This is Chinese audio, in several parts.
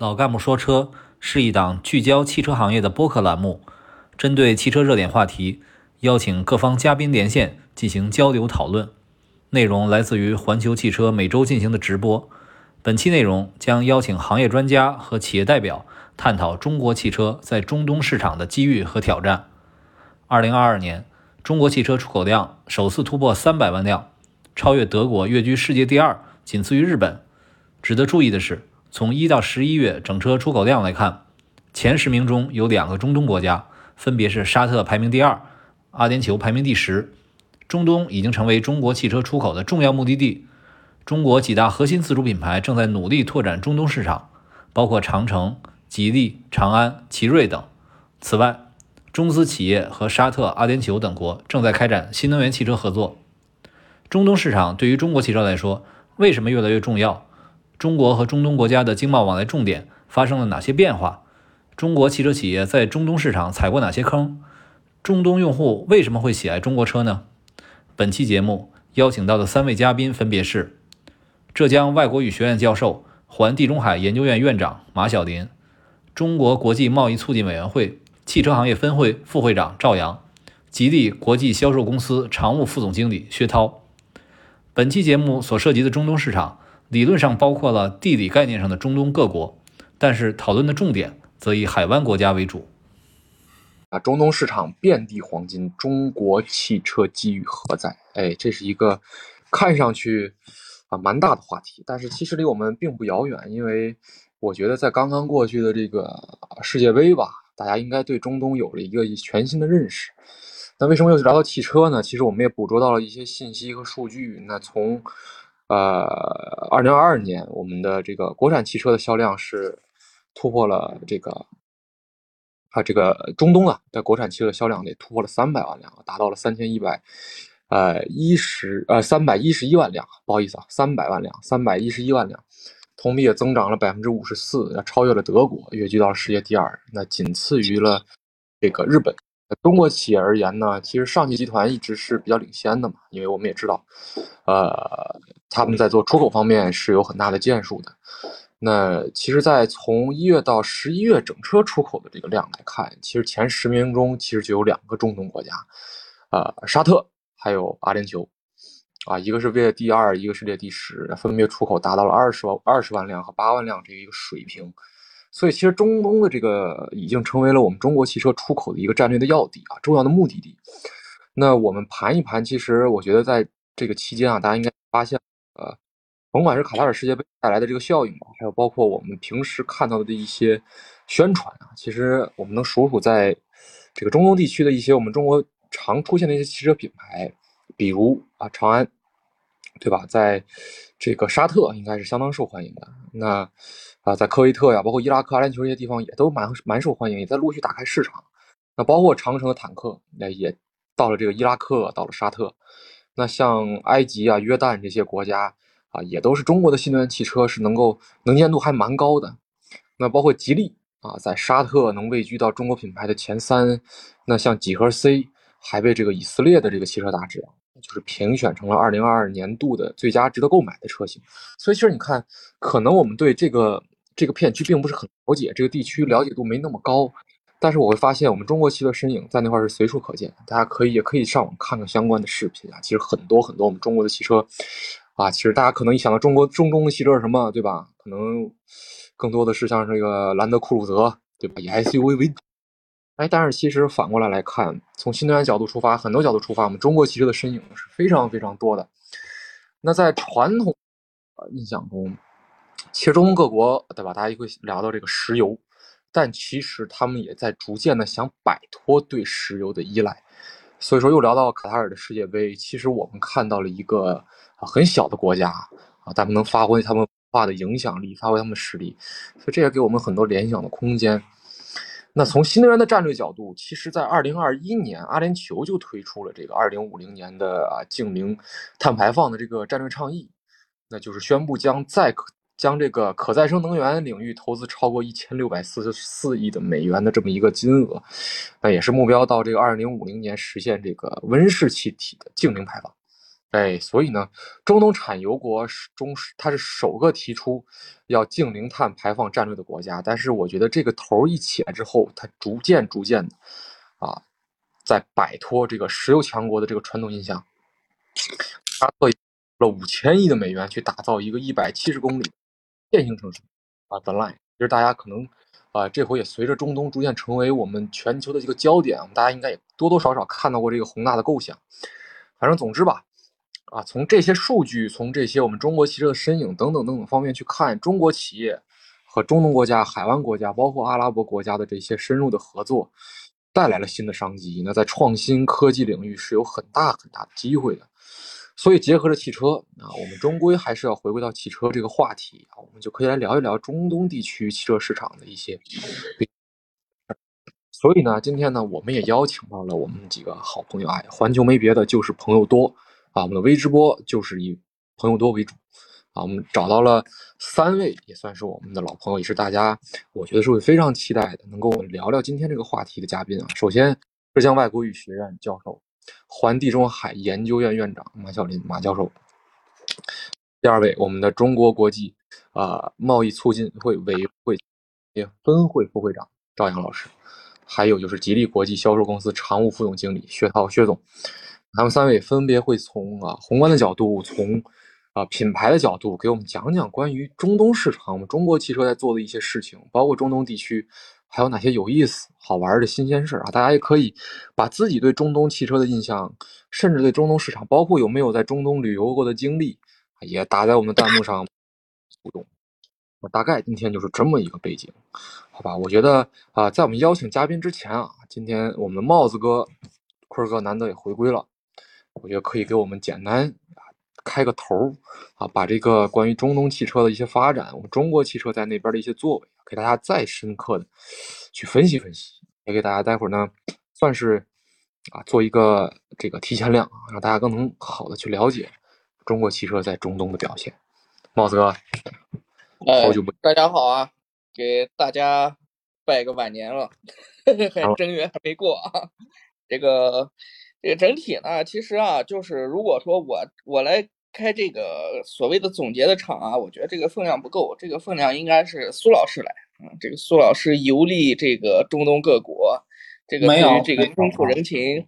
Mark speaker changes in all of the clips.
Speaker 1: 老干部说车是一档聚焦汽车行业的播客栏目，针对汽车热点话题，邀请各方嘉宾连线进行交流讨论。内容来自于环球汽车每周进行的直播。本期内容将邀请行业专家和企业代表探讨中国汽车在中东市场的机遇和挑战。二零二二年，中国汽车出口量首次突破三百万辆，超越德国，跃居世界第二，仅次于日本。值得注意的是。从一到十一月整车出口量来看，前十名中有两个中东国家，分别是沙特排名第二，阿联酋排名第十。中东已经成为中国汽车出口的重要目的地。中国几大核心自主品牌正在努力拓展中东市场，包括长城、吉利、长安、奇瑞等。此外，中资企业和沙特、阿联酋等国正在开展新能源汽车合作。中东市场对于中国汽车来说，为什么越来越重要？中国和中东国家的经贸往来重点发生了哪些变化？中国汽车企业在中东市场踩过哪些坑？中东用户为什么会喜爱中国车呢？本期节目邀请到的三位嘉宾分别是浙江外国语学院教授、环地中海研究院院长马晓林，中国国际贸易促进委员会汽车行业分会副会长赵阳，吉利国际销售公司常务副总经理薛涛。本期节目所涉及的中东市场。理论上包括了地理概念上的中东各国，但是讨论的重点则以海湾国家为主。
Speaker 2: 啊，中东市场遍地黄金，中国汽车机遇何在？哎，这是一个看上去啊蛮大的话题，但是其实离我们并不遥远。因为我觉得在刚刚过去的这个世界杯吧，大家应该对中东有了一个全新的认识。那为什么又聊到汽车呢？其实我们也捕捉到了一些信息和数据。那从呃，二零二二年，我们的这个国产汽车的销量是突破了这个啊，这个中东啊的国产汽车的销量也突破了三百万辆，达到了三千一百呃一十呃三百一十一万辆，不好意思啊，三百万辆，三百一十一万辆，同比也增长了百分之五十四，超越了德国，跃居到了世界第二，那仅次于了这个日本。中国企业而言呢，其实上汽集团一直是比较领先的嘛，因为我们也知道，呃，他们在做出口方面是有很大的建树的。那其实，在从一月到十一月整车出口的这个量来看，其实前十名中其实就有两个中东国家，呃，沙特还有阿联酋，啊，一个是位列第二，一个是列第十，分别出口达到了二十万二十万辆和八万辆这一个水平。所以，其实中东的这个已经成为了我们中国汽车出口的一个战略的要地啊，重要的目的地。那我们盘一盘，其实我觉得在这个期间啊，大家应该发现，呃，甭管是卡塔尔世界杯带来的这个效应吧，还有包括我们平时看到的一些宣传啊，其实我们能数数在这个中东地区的一些我们中国常出现的一些汽车品牌，比如啊，长安，对吧？在这个沙特应该是相当受欢迎的。那啊，在科威特呀，包括伊拉克、阿联酋这些地方也都蛮蛮受欢迎，也在陆续打开市场。那包括长城的坦克，那也到了这个伊拉克，到了沙特。那像埃及啊、约旦这些国家啊，也都是中国的新能源汽车是能够能见度还蛮高的。那包括吉利啊，在沙特能位居到中国品牌的前三。那像几何 C 还被这个以色列的这个汽车杂志啊。就是评选成了二零二二年度的最佳值得购买的车型，所以其实你看，可能我们对这个这个片区并不是很了解，这个地区了解度没那么高，但是我会发现我们中国汽车身影在那块是随处可见，大家可以也可以上网看看相关的视频啊。其实很多很多我们中国的汽车啊，其实大家可能一想到中国中东的汽车是什么，对吧？可能更多的是像这个兰德酷路泽，对吧？以 SUV 为主。哎，但是其实反过来来看，从新能源角度出发，很多角度出发，我们中国汽车的身影是非常非常多的。那在传统印象中，其实中东各国，对吧？大家也会聊到这个石油，但其实他们也在逐渐的想摆脱对石油的依赖。所以说，又聊到卡塔尔的世界杯，其实我们看到了一个很小的国家啊，他们能发挥他们化的影响力，发挥他们的实力，所以这也给我们很多联想的空间。那从新能源的战略角度，其实，在二零二一年，阿联酋就推出了这个二零五零年的啊净零碳排放的这个战略倡议，那就是宣布将再可将这个可再生能源领域投资超过一千六百四十四亿的美元的这么一个金额，那也是目标到这个二零五零年实现这个温室气体的净零排放。哎，所以呢，中东产油国是中，它是首个提出要净零碳排放战略的国家。但是我觉得这个头一起来之后，它逐渐逐渐的啊，在摆脱这个石油强国的这个传统印象。沙特了五千亿的美元去打造一个一百七十公里线性城市啊，The Line。其实大家可能啊，这回也随着中东逐渐成为我们全球的一个焦点，我们大家应该也多多少少看到过这个宏大的构想。反正总之吧。啊，从这些数据，从这些我们中国汽车的身影等等等等方面去看，中国企业和中东国家、海湾国家，包括阿拉伯国家的这些深入的合作，带来了新的商机。那在创新科技领域是有很大很大的机会的。所以结合着汽车啊，我们终归还是要回归到汽车这个话题啊，我们就可以来聊一聊中东地区汽车市场的一些。所以呢，今天呢，我们也邀请到了我们几个好朋友啊，环球没别的，就是朋友多。啊，我们的微直播就是以朋友多为主，啊，我们找到了三位，也算是我们的老朋友，也是大家我觉得是会非常期待的，能够聊聊今天这个话题的嘉宾啊。首先，浙江外国语学院教授、环地中海研究院院长马晓林马教授；第二位，我们的中国国际啊贸易促进会委员会分会副会长赵阳老师；还有就是吉利国际销售公司常务副总经理薛涛薛总。他们三位分别会从啊宏观的角度，从啊品牌的角度，给我们讲讲关于中东市场，我们中国汽车在做的一些事情，包括中东地区还有哪些有意思、好玩的新鲜事啊！大家也可以把自己对中东汽车的印象，甚至对中东市场，包括有没有在中东旅游过的经历，也打在我们的弹幕上互动。我大概今天就是这么一个背景，好吧？我觉得啊，在我们邀请嘉宾之前啊，今天我们帽子哥坤哥难得也回归了。我觉得可以给我们简单啊开个头儿啊，把这个关于中东汽车的一些发展，我们中国汽车在那边的一些作为，给大家再深刻的去分析分析，也给大家待会儿呢，算是啊做一个这个提前量，让大家更能好的去了解中国汽车在中东的表现。帽子哥，好久不，
Speaker 3: 大家好啊，给大家拜个晚年了，还正月还没过啊，这个。这个整体呢，其实啊，就是如果说我我来开这个所谓的总结的场啊，我觉得这个分量不够，这个分量应该是苏老师来，嗯，这个苏老师游历这个中东各国，这个对于这个风土人情。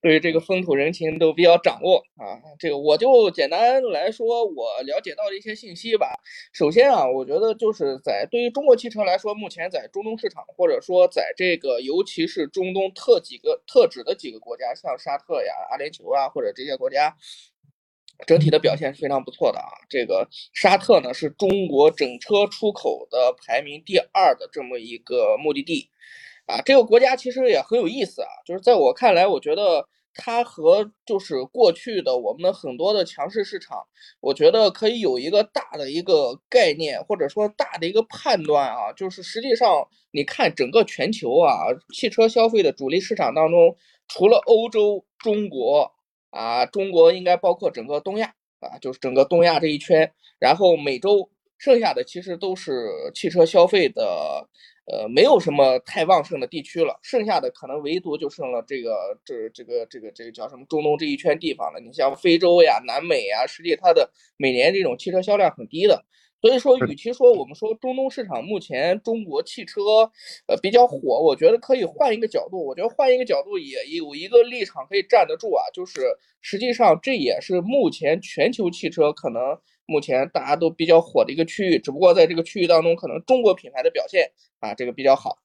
Speaker 3: 对于这个风土人情都比较掌握啊，这个我就简单来说，我了解到的一些信息吧。首先啊，我觉得就是在对于中国汽车来说，目前在中东市场，或者说在这个尤其是中东特几个特指的几个国家，像沙特呀、阿联酋啊，或者这些国家，整体的表现是非常不错的啊。这个沙特呢，是中国整车出口的排名第二的这么一个目的地。啊，这个国家其实也很有意思啊，就是在我看来，我觉得它和就是过去的我们的很多的强势市场，我觉得可以有一个大的一个概念，或者说大的一个判断啊，就是实际上你看整个全球啊，汽车消费的主力市场当中，除了欧洲、中国啊，中国应该包括整个东亚啊，就是整个东亚这一圈，然后美洲，剩下的其实都是汽车消费的。呃，没有什么太旺盛的地区了，剩下的可能唯独就剩了这个这这个这个这个叫什么中东这一圈地方了。你像非洲呀、南美呀，实际它的每年这种汽车销量很低的。所以说，与其说我们说中东市场目前中国汽车呃比较火，我觉得可以换一个角度。我觉得换一个角度也有一个立场可以站得住啊，就是实际上这也是目前全球汽车可能。目前大家都比较火的一个区域，只不过在这个区域当中，可能中国品牌的表现啊，这个比较好，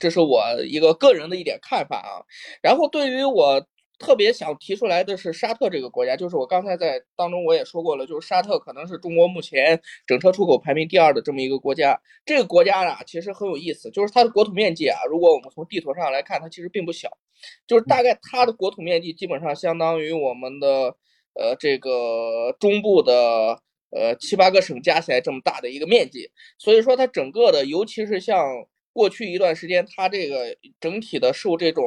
Speaker 3: 这是我一个个人的一点看法啊。然后对于我特别想提出来的是沙特这个国家，就是我刚才在当中我也说过了，就是沙特可能是中国目前整车出口排名第二的这么一个国家。这个国家呢，其实很有意思，就是它的国土面积啊，如果我们从地图上来看，它其实并不小，就是大概它的国土面积基本上相当于我们的。呃，这个中部的呃七八个省加起来这么大的一个面积，所以说它整个的，尤其是像过去一段时间，它这个整体的受这种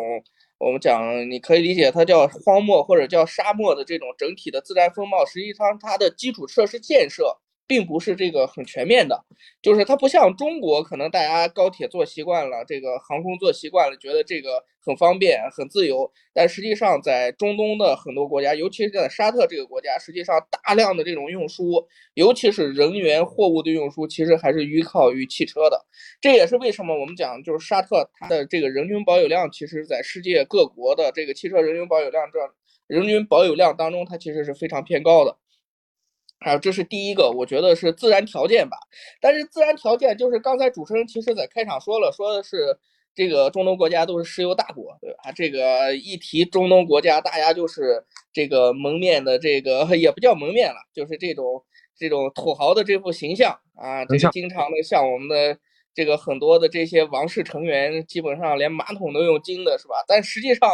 Speaker 3: 我们讲，你可以理解它叫荒漠或者叫沙漠的这种整体的自然风貌，实际上它的基础设施建设并不是这个很全面的，就是它不像中国，可能大家高铁坐习惯了，这个航空坐习惯了，觉得这个很方便、很自由。但实际上，在中东的很多国家，尤其是在沙特这个国家，实际上大量的这种运输，尤其是人员、货物的运输，其实还是依靠于汽车的。这也是为什么我们讲，就是沙特它的这个人均保有量，其实在世界各国的这个汽车人均保有量这人均保有量当中，它其实是非常偏高的。还有，这是第一个，我觉得是自然条件吧。但是自然条件就是刚才主持人其实在开场说了，说的是这个中东国家都是石油大国，对吧？这个一提中东国家，大家就是这个蒙面的，这个 也不叫蒙面了，就是这种这种土豪的这副形象啊，这个经常的像我们的。这个很多的这些王室成员基本上连马桶都用金的，是吧？但实际上，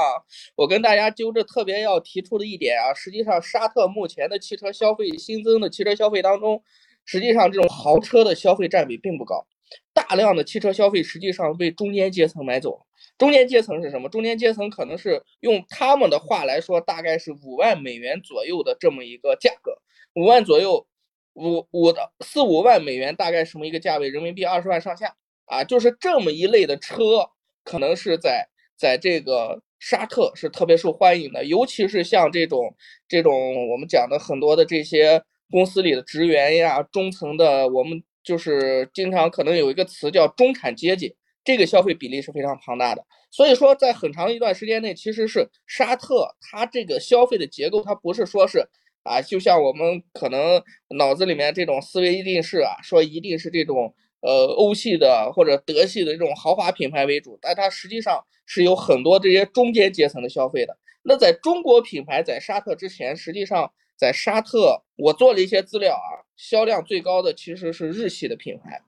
Speaker 3: 我跟大家揪着特别要提出的一点啊，实际上沙特目前的汽车消费新增的汽车消费当中，实际上这种豪车的消费占比并不高，大量的汽车消费实际上被中间阶层买走。中间阶层是什么？中间阶层可能是用他们的话来说，大概是五万美元左右的这么一个价格，五万左右。五五的四五万美元大概什么一个价位？人民币二十万上下啊，就是这么一类的车，可能是在在这个沙特是特别受欢迎的，尤其是像这种这种我们讲的很多的这些公司里的职员呀，中层的，我们就是经常可能有一个词叫中产阶级，这个消费比例是非常庞大的。所以说，在很长一段时间内，其实是沙特它这个消费的结构，它不是说是。啊，就像我们可能脑子里面这种思维一定是啊，说一定是这种呃欧系的或者德系的这种豪华品牌为主，但它实际上是有很多这些中间阶层的消费的。那在中国品牌在沙特之前，实际上在沙特我做了一些资料啊，销量最高的其实是日系的品牌，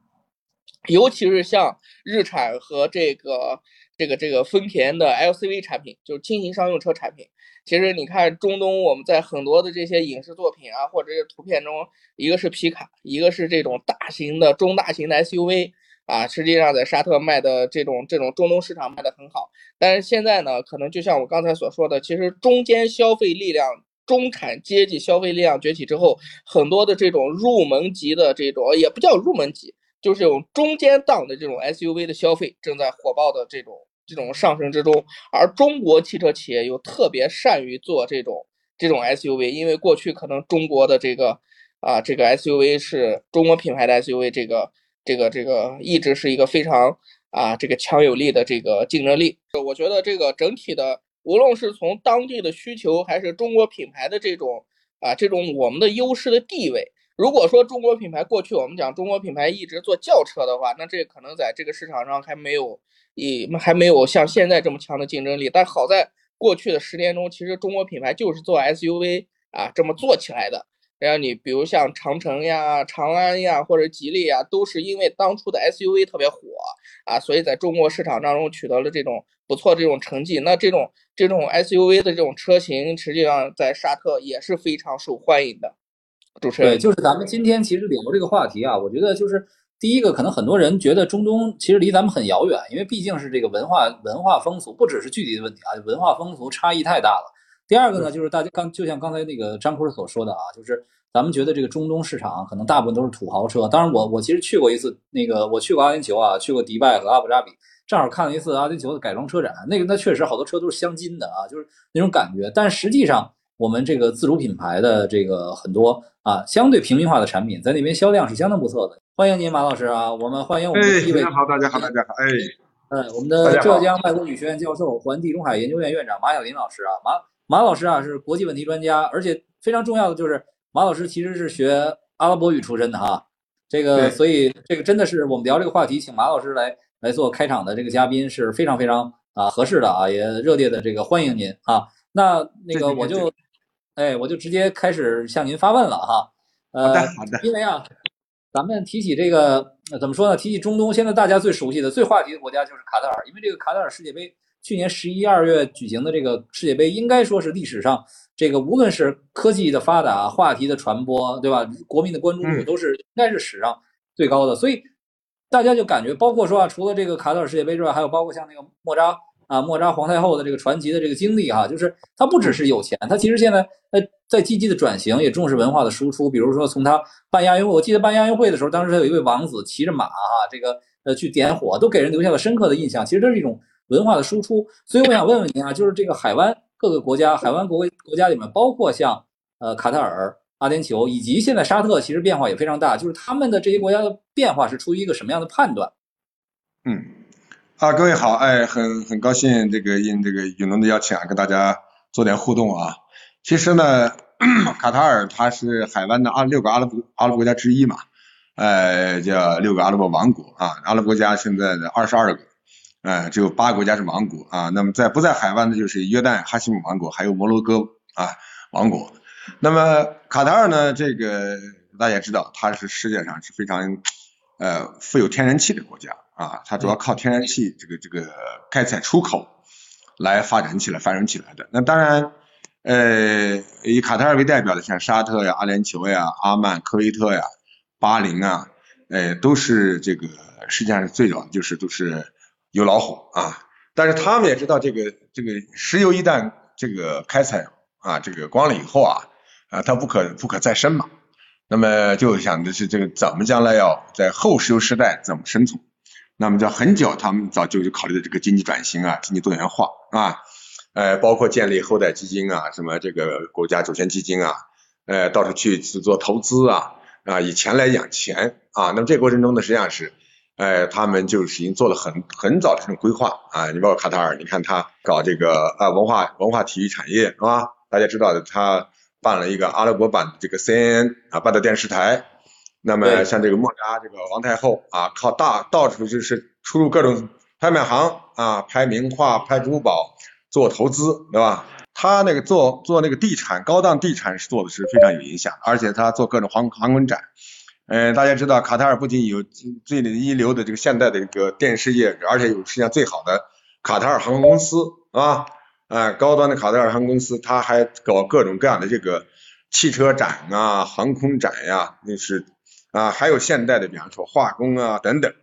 Speaker 3: 尤其是像日产和这个这个这个丰田的 LCV 产品，就是轻型商用车产品。其实你看中东，我们在很多的这些影视作品啊，或者是图片中，一个是皮卡，一个是这种大型的、中大型的 SUV 啊，实际上在沙特卖的这种这种中东市场卖的很好。但是现在呢，可能就像我刚才所说的，其实中间消费力量、中产阶级消费力量崛起之后，很多的这种入门级的这种也不叫入门级，就是这种中间档的这种 SUV 的消费正在火爆的这种。这种上升之中，而中国汽车企业又特别善于做这种这种 SUV，因为过去可能中国的这个啊这个 SUV 是中国品牌的 SUV，这个这个这个一直是一个非常啊这个强有力的这个竞争力。我觉得这个整体的，无论是从当地的需求，还是中国品牌的这种啊这种我们的优势的地位。如果说中国品牌过去我们讲中国品牌一直做轿车的话，那这可能在这个市场上还没有。也还没有像现在这么强的竞争力，但好在过去的十年中，其实中国品牌就是做 SUV 啊这么做起来的。然后你比如像长城呀、长安呀或者吉利呀，都是因为当初的 SUV 特别火啊，所以在中国市场当中取得了这种不错这种成绩。那这种这种 SUV 的这种车型，实际上在沙特也是非常受欢迎的。主持人，
Speaker 1: 对，就是咱们今天其实聊这个话题啊，我觉得就是。第一个，可能很多人觉得中东其实离咱们很遥远，因为毕竟是这个文化文化风俗，不只是具体的问题啊，文化风俗差异太大了。第二个呢，就是大家刚就像刚才那个张坤所说的啊，就是咱们觉得这个中东市场可能大部分都是土豪车。当然，我我其实去过一次那个，我去过阿联酋啊，去过迪拜和阿布扎比，正好看了一次阿联酋的改装车展。那个那确实好多车都是镶金的啊，就是那种感觉。但实际上，我们这个自主品牌的这个很多啊，相对平民化的产品，在那边销量是相当不错的。欢迎您，马老师啊！我们欢迎我们的第一位。
Speaker 4: 大家好，大家好，大家好。哎，
Speaker 1: 哎，我们的浙江外国语学院教授、环地中海研究院院长马晓林老师啊，马马老师啊是国际问题专家，而且非常重要的就是马老师其实是学阿拉伯语出身的哈。这个，所以这个真的是我们聊这个话题，请马老师来来做开场的这个嘉宾是非常非常啊合适的啊，也热烈的这个欢迎您啊。那那个我就，哎，我就直接开始向您发问了哈。
Speaker 4: 好的，好的。
Speaker 1: 因为啊。咱们提起这个，怎么说呢？提起中东，现在大家最熟悉的、最话题的国家就是卡塔尔，因为这个卡塔尔世界杯去年十一二月举行的这个世界杯，应该说是历史上这个无论是科技的发达、话题的传播，对吧？国民的关注度都是应该是史上最高的。所以大家就感觉，包括说啊，除了这个卡塔尔世界杯之外，还有包括像那个莫扎啊，莫扎皇太后的这个传奇的这个经历哈，就是他不只是有钱，他其实现在呃在积极的转型，也重视文化的输出。比如说从他办亚运会，我记得办亚运会的时候，当时他有一位王子骑着马哈，这个呃去点火，都给人留下了深刻的印象。其实这是一种文化的输出。所以我想问问您啊，就是这个海湾各个国家，海湾国国家里面，包括像呃卡塔尔、阿联酋以及现在沙特，其实变化也非常大。就是他们的这些国家的变化是出于一个什么样的判断？
Speaker 4: 嗯。啊，各位好，哎，很很高兴这个应这个永龙的邀请啊，跟大家做点互动啊。其实呢，卡塔尔它是海湾的二六个阿拉伯阿拉伯国家之一嘛，呃，叫六个阿拉伯王国啊。阿拉伯国家现在的二十二个，呃，只有八个国家是王国啊。那么在不在海湾的就是约旦哈希姆王国，还有摩洛哥啊王国。那么卡塔尔呢，这个大家知道，它是世界上是非常呃富有天然气的国家。啊，它主要靠天然气这个这个开采出口来发展起来、繁荣起来的。那当然，呃，以卡塔尔为代表的，像沙特呀、阿联酋呀、阿曼、科威特呀、巴林啊，呃，都是这个世界上最早就是都是有老虎啊。但是他们也知道，这个这个石油一旦这个开采啊，这个光了以后啊，啊，它不可不可再生嘛。那么就想的是，这个怎么将来要在后石油时代怎么生存？那么，在很久，他们早就就考虑的这个经济转型啊，经济多元化啊，呃，包括建立后代基金啊，什么这个国家主权基金啊，呃，到处去去做投资啊，啊，以钱来养钱啊。那么这个过程中呢，实际上是，呃，他们就是已经做了很很早的这种规划啊。你包括卡塔尔，你看他搞这个啊文化文化体育产业是吧？大家知道的，他办了一个阿拉伯版的这个 CNN 啊，办的电视台。那么像这个莫扎这个王太后啊，靠大到处就是出入各种拍卖行啊，拍名画、拍珠宝、做投资，对吧？他那个做做那个地产，高档地产是做的是非常有影响，而且他做各种航航空展。嗯，大家知道卡塔尔不仅有最一流的这个现代的一个电视业，而且有世界上最好的卡塔尔航空公司？啊，高端的卡塔尔航空公司，他还搞各种各样的这个汽车展啊、航空展呀，那是。啊，还有现代的，比方说化工啊等等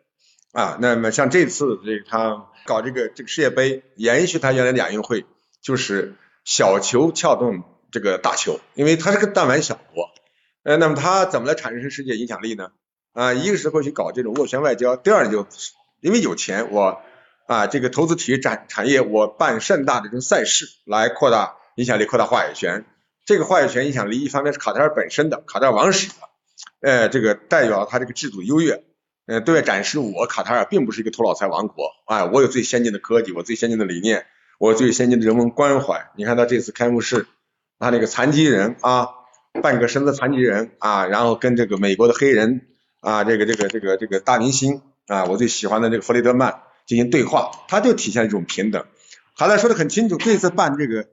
Speaker 4: 啊。那么像这次这个他搞这个这个世界杯，延续他原来的亚运会，就是小球撬动这个大球，因为它是个弹丸小国。呃，那么它怎么来产生世界影响力呢？啊，一个是会去搞这种斡旋外交，第二就因为有钱，我啊这个投资体育产产业，我办盛大的这种赛事来扩大影响力，扩大话语权。这个话语权影响力，一方面是卡塔尔本身的，卡塔尔王室的。呃，这个代表他这个制度优越，呃，对外展示我卡塔尔并不是一个头脑财王国，哎，我有最先进的科技，我最先进的理念，我最先进的人文关怀。你看他这次开幕式，他那个残疾人啊，半个身子残疾人啊，然后跟这个美国的黑人啊，这个这个这个这个大明星啊，我最喜欢的这个弗雷德曼进行对话，他就体现一种平等。他在说的很清楚，这次办这个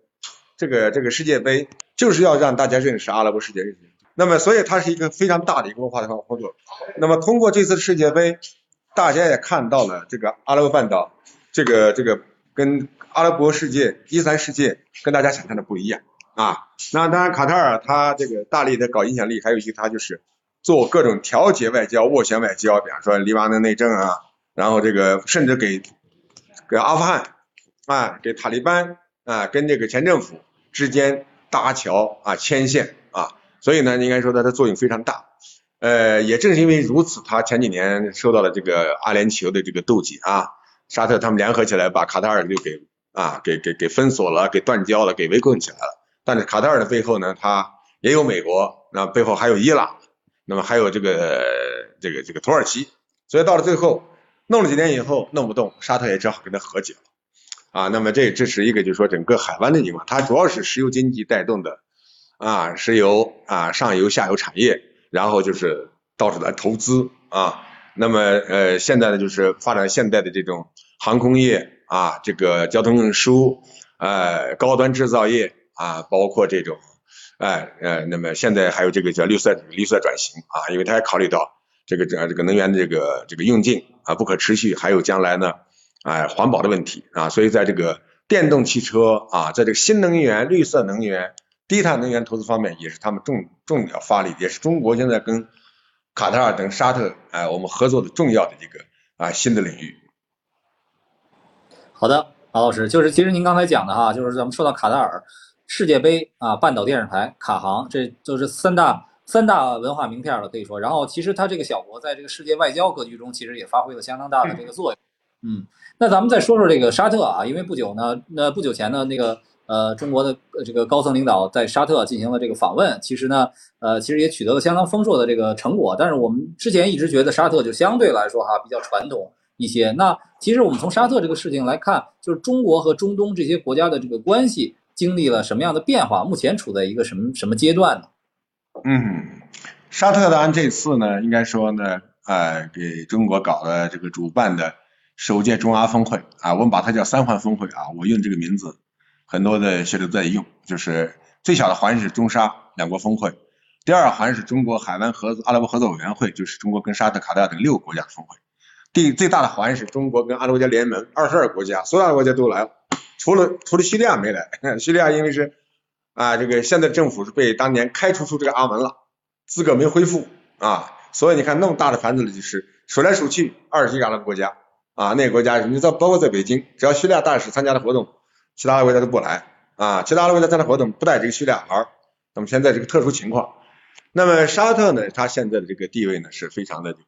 Speaker 4: 这个这个世界杯，就是要让大家认识阿拉伯世界。那么，所以它是一个非常大的一个文化的工作。那么，通过这次世界杯，大家也看到了这个阿拉伯半岛，这个这个跟阿拉伯世界、伊斯兰世界跟大家想象的不一样啊。那当然，卡塔尔它这个大力的搞影响力，还有一个它就是做各种调节外交、斡旋外交，比方说黎巴嫩内政啊，然后这个甚至给给阿富汗啊，给塔利班啊，跟这个前政府之间搭桥啊、牵线。所以呢，应该说它的作用非常大，呃，也正是因为如此，他前几年受到了这个阿联酋的这个妒忌啊，沙特他们联合起来把卡塔尔就给啊给给给封锁了，给断交了，给围困起来了。但是卡塔尔的背后呢，它也有美国，那背后还有伊朗，那么还有这个这个这个土耳其，所以到了最后弄了几年以后弄不动，沙特也只好跟他和解了啊。那么这这是一个就是说整个海湾的情况，它主要是石油经济带动的。啊，石油啊，上游下游产业，然后就是到处来投资啊。那么呃，现在呢就是发展现代的这种航空业啊，这个交通运输，呃，高端制造业啊，包括这种，哎呃，那么现在还有这个叫绿色绿色转型啊，因为它也考虑到这个这这个能源的这个这个用尽啊，不可持续，还有将来呢，哎环保的问题啊，所以在这个电动汽车啊，在这个新能源、绿色能源。低碳能源投资方面也是他们重重要发力，也是中国现在跟卡塔尔等沙特哎我们合作的重要的一个啊新的领域。
Speaker 1: 好的，马老师，就是其实您刚才讲的哈，就是咱们说到卡塔尔世界杯啊，半岛电视台、卡航，这就是三大三大文化名片了，可以说。然后其实它这个小国在这个世界外交格局中，其实也发挥了相当大的这个作用。嗯，那咱们再说说这个沙特啊，因为不久呢，那不久前呢，那个呃中国的这个高层领导在沙特进行了这个访问，其实呢，呃，其实也取得了相当丰硕的这个成果。但是我们之前一直觉得沙特就相对来说哈比较传统。一些那其实我们从沙特这个事情来看，就是中国和中东这些国家的这个关系经历了什么样的变化？目前处在一个什么什么阶段呢？
Speaker 4: 嗯，沙特呢这次呢，应该说呢，呃，给中国搞的这个主办的首届中阿峰会啊，我们把它叫三环峰会啊，我用这个名字，很多的学者在用，就是最小的环是中沙两国峰会，第二环是中国海湾合阿拉伯合作委员会，就是中国跟沙特、卡塔尔等六个国家的峰会。第最大的环是中国跟阿拉伯国家联盟，二十二个国家，所有的国家都来了，除了除了叙利亚没来。叙利亚因为是啊，这个现在政府是被当年开除出这个阿门了，资格没恢复啊，所以你看那么大的盘子里就是数来数去二十几个阿拉伯国家啊，那个国家你在包括在北京，只要叙利亚大使参加的活动，其他的国家都不来啊，其他的国家参加活动不带这个叙利亚牌。那么现在这个特殊情况，那么沙特呢，它现在的这个地位呢是非常的这个。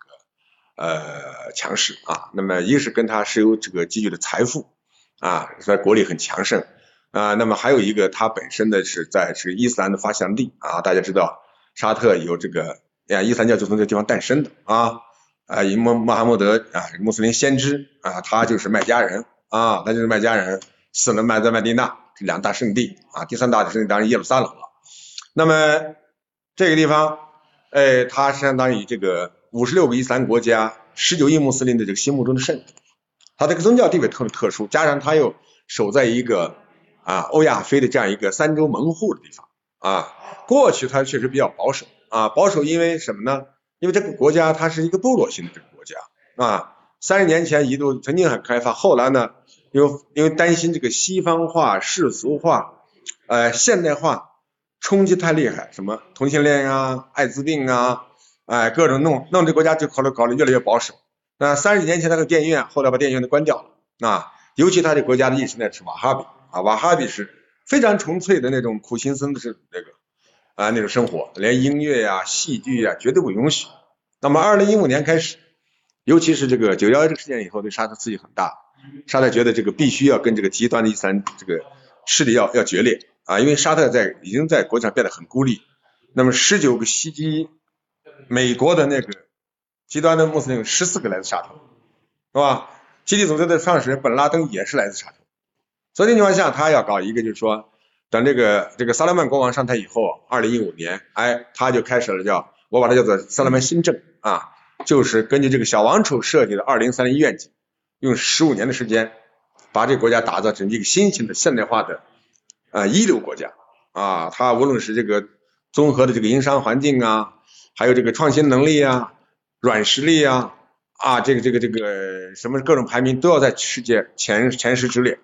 Speaker 4: 呃，强势啊，那么一是跟它是有这个积聚的财富啊，在国力很强盛啊，那么还有一个它本身呢是在是伊斯兰的发祥地啊，大家知道沙特有这个呀，伊斯兰教就从这个地方诞生的啊，啊，以穆穆罕默德啊，穆斯林先知啊，他就是麦加人啊，他就是麦加人，死了麦在麦地那这两大圣地啊，第三大的圣地当然耶路撒冷了，那么这个地方，哎，它相当于这个。五十六个伊斯兰国家，十九亿穆斯林的这个心目中的圣地，它这个宗教地位特别特殊，加上它又守在一个啊欧亚非的这样一个三洲门户的地方啊，过去它确实比较保守啊，保守因为什么呢？因为这个国家它是一个部落性的这个国家啊，三十年前一度曾经很开发，后来呢因为因为担心这个西方化、世俗化、呃现代化冲击太厉害，什么同性恋啊、艾滋病啊。哎，各种弄弄这国家就考虑考虑越来越保守。那三十年前那个电影院，后来把电影院都关掉了啊。尤其他这国家的意识呢是瓦哈比啊，瓦哈比是非常纯粹的那种苦行僧的是那个啊那种生活，连音乐呀、戏剧呀绝对不允许。那么二零一五年开始，尤其是这个九幺幺这个事件以后，对沙特刺激很大。沙特觉得这个必须要跟这个极端的伊斯兰这个势力要要决裂啊，因为沙特在已经在国际上变得很孤立。那么十九个袭击。美国的那个极端的穆斯林十四个来自沙特，是吧？基地组织的创始人本拉登也是来自沙特。所以情况下，他要搞一个，就是说，等这个这个萨勒曼国王上台以后，二零一五年，哎，他就开始了叫，我把它叫做萨勒曼新政啊，就是根据这个小王储设计的二零三零愿景，用十五年的时间，把这个国家打造成一个新型的现代化的啊一流国家啊，他无论是这个综合的这个营商环境啊。还有这个创新能力啊，软实力啊，啊，这个这个这个什么各种排名都要在世界前前十之列，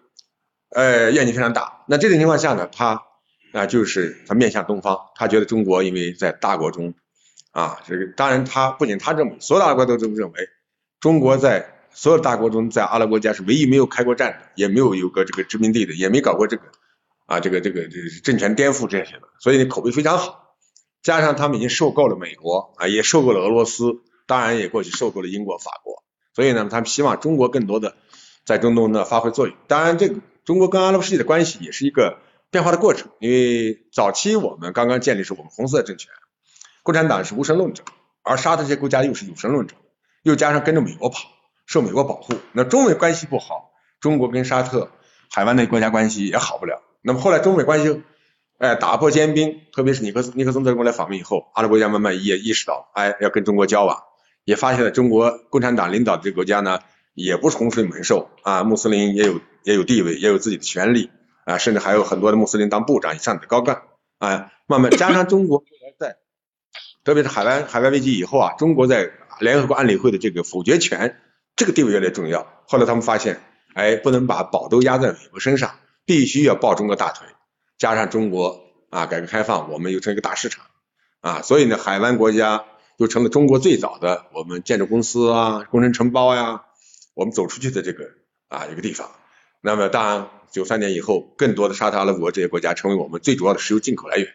Speaker 4: 呃，愿景非常大。那这种情况下呢，他啊就是他面向东方，他觉得中国因为在大国中啊，这个当然他不仅他这么，所有大国都这么认为，中国在所有大国中，在阿拉伯国家是唯一没有开过战的，也没有有个这个殖民地的，也没搞过这个啊这个这个这个政权颠覆这些的，所以口碑非常好。加上他们已经受够了美国啊，也受够了俄罗斯，当然也过去受够了英国、法国，所以呢，他们希望中国更多的在中东呢发挥作用。当然，这个中国跟阿拉伯世界的关系也是一个变化的过程，因为早期我们刚刚建立是我们红色政权，共产党是无神论者，而沙特这些国家又是有神论者，又加上跟着美国跑，受美国保护，那中美关系不好，中国跟沙特海湾的国家关系也好不了。那么后来中美关系。哎，打破坚冰，特别是尼克尼克松在中国来访问以后，阿拉伯国家慢慢也意识到，哎，要跟中国交往，也发现了中国共产党领导的这个国家呢，也不是洪水猛兽啊，穆斯林也有也有地位，也有自己的权利啊，甚至还有很多的穆斯林当部长以上的高干啊，慢慢加上中国在，特别是海湾海湾危机以后啊，中国在联合国安理会的这个否决权，这个地位越来越重要。后来他们发现，哎，不能把宝都压在美国身上，必须要抱中国大腿。加上中国啊，改革开放，我们又成一个大市场啊，所以呢，海湾国家又成了中国最早的我们建筑公司啊、工程承包呀，我们走出去的这个啊一个地方。那么当然，九三年以后，更多的沙特阿拉伯这些国家成为我们最主要的石油进口来源。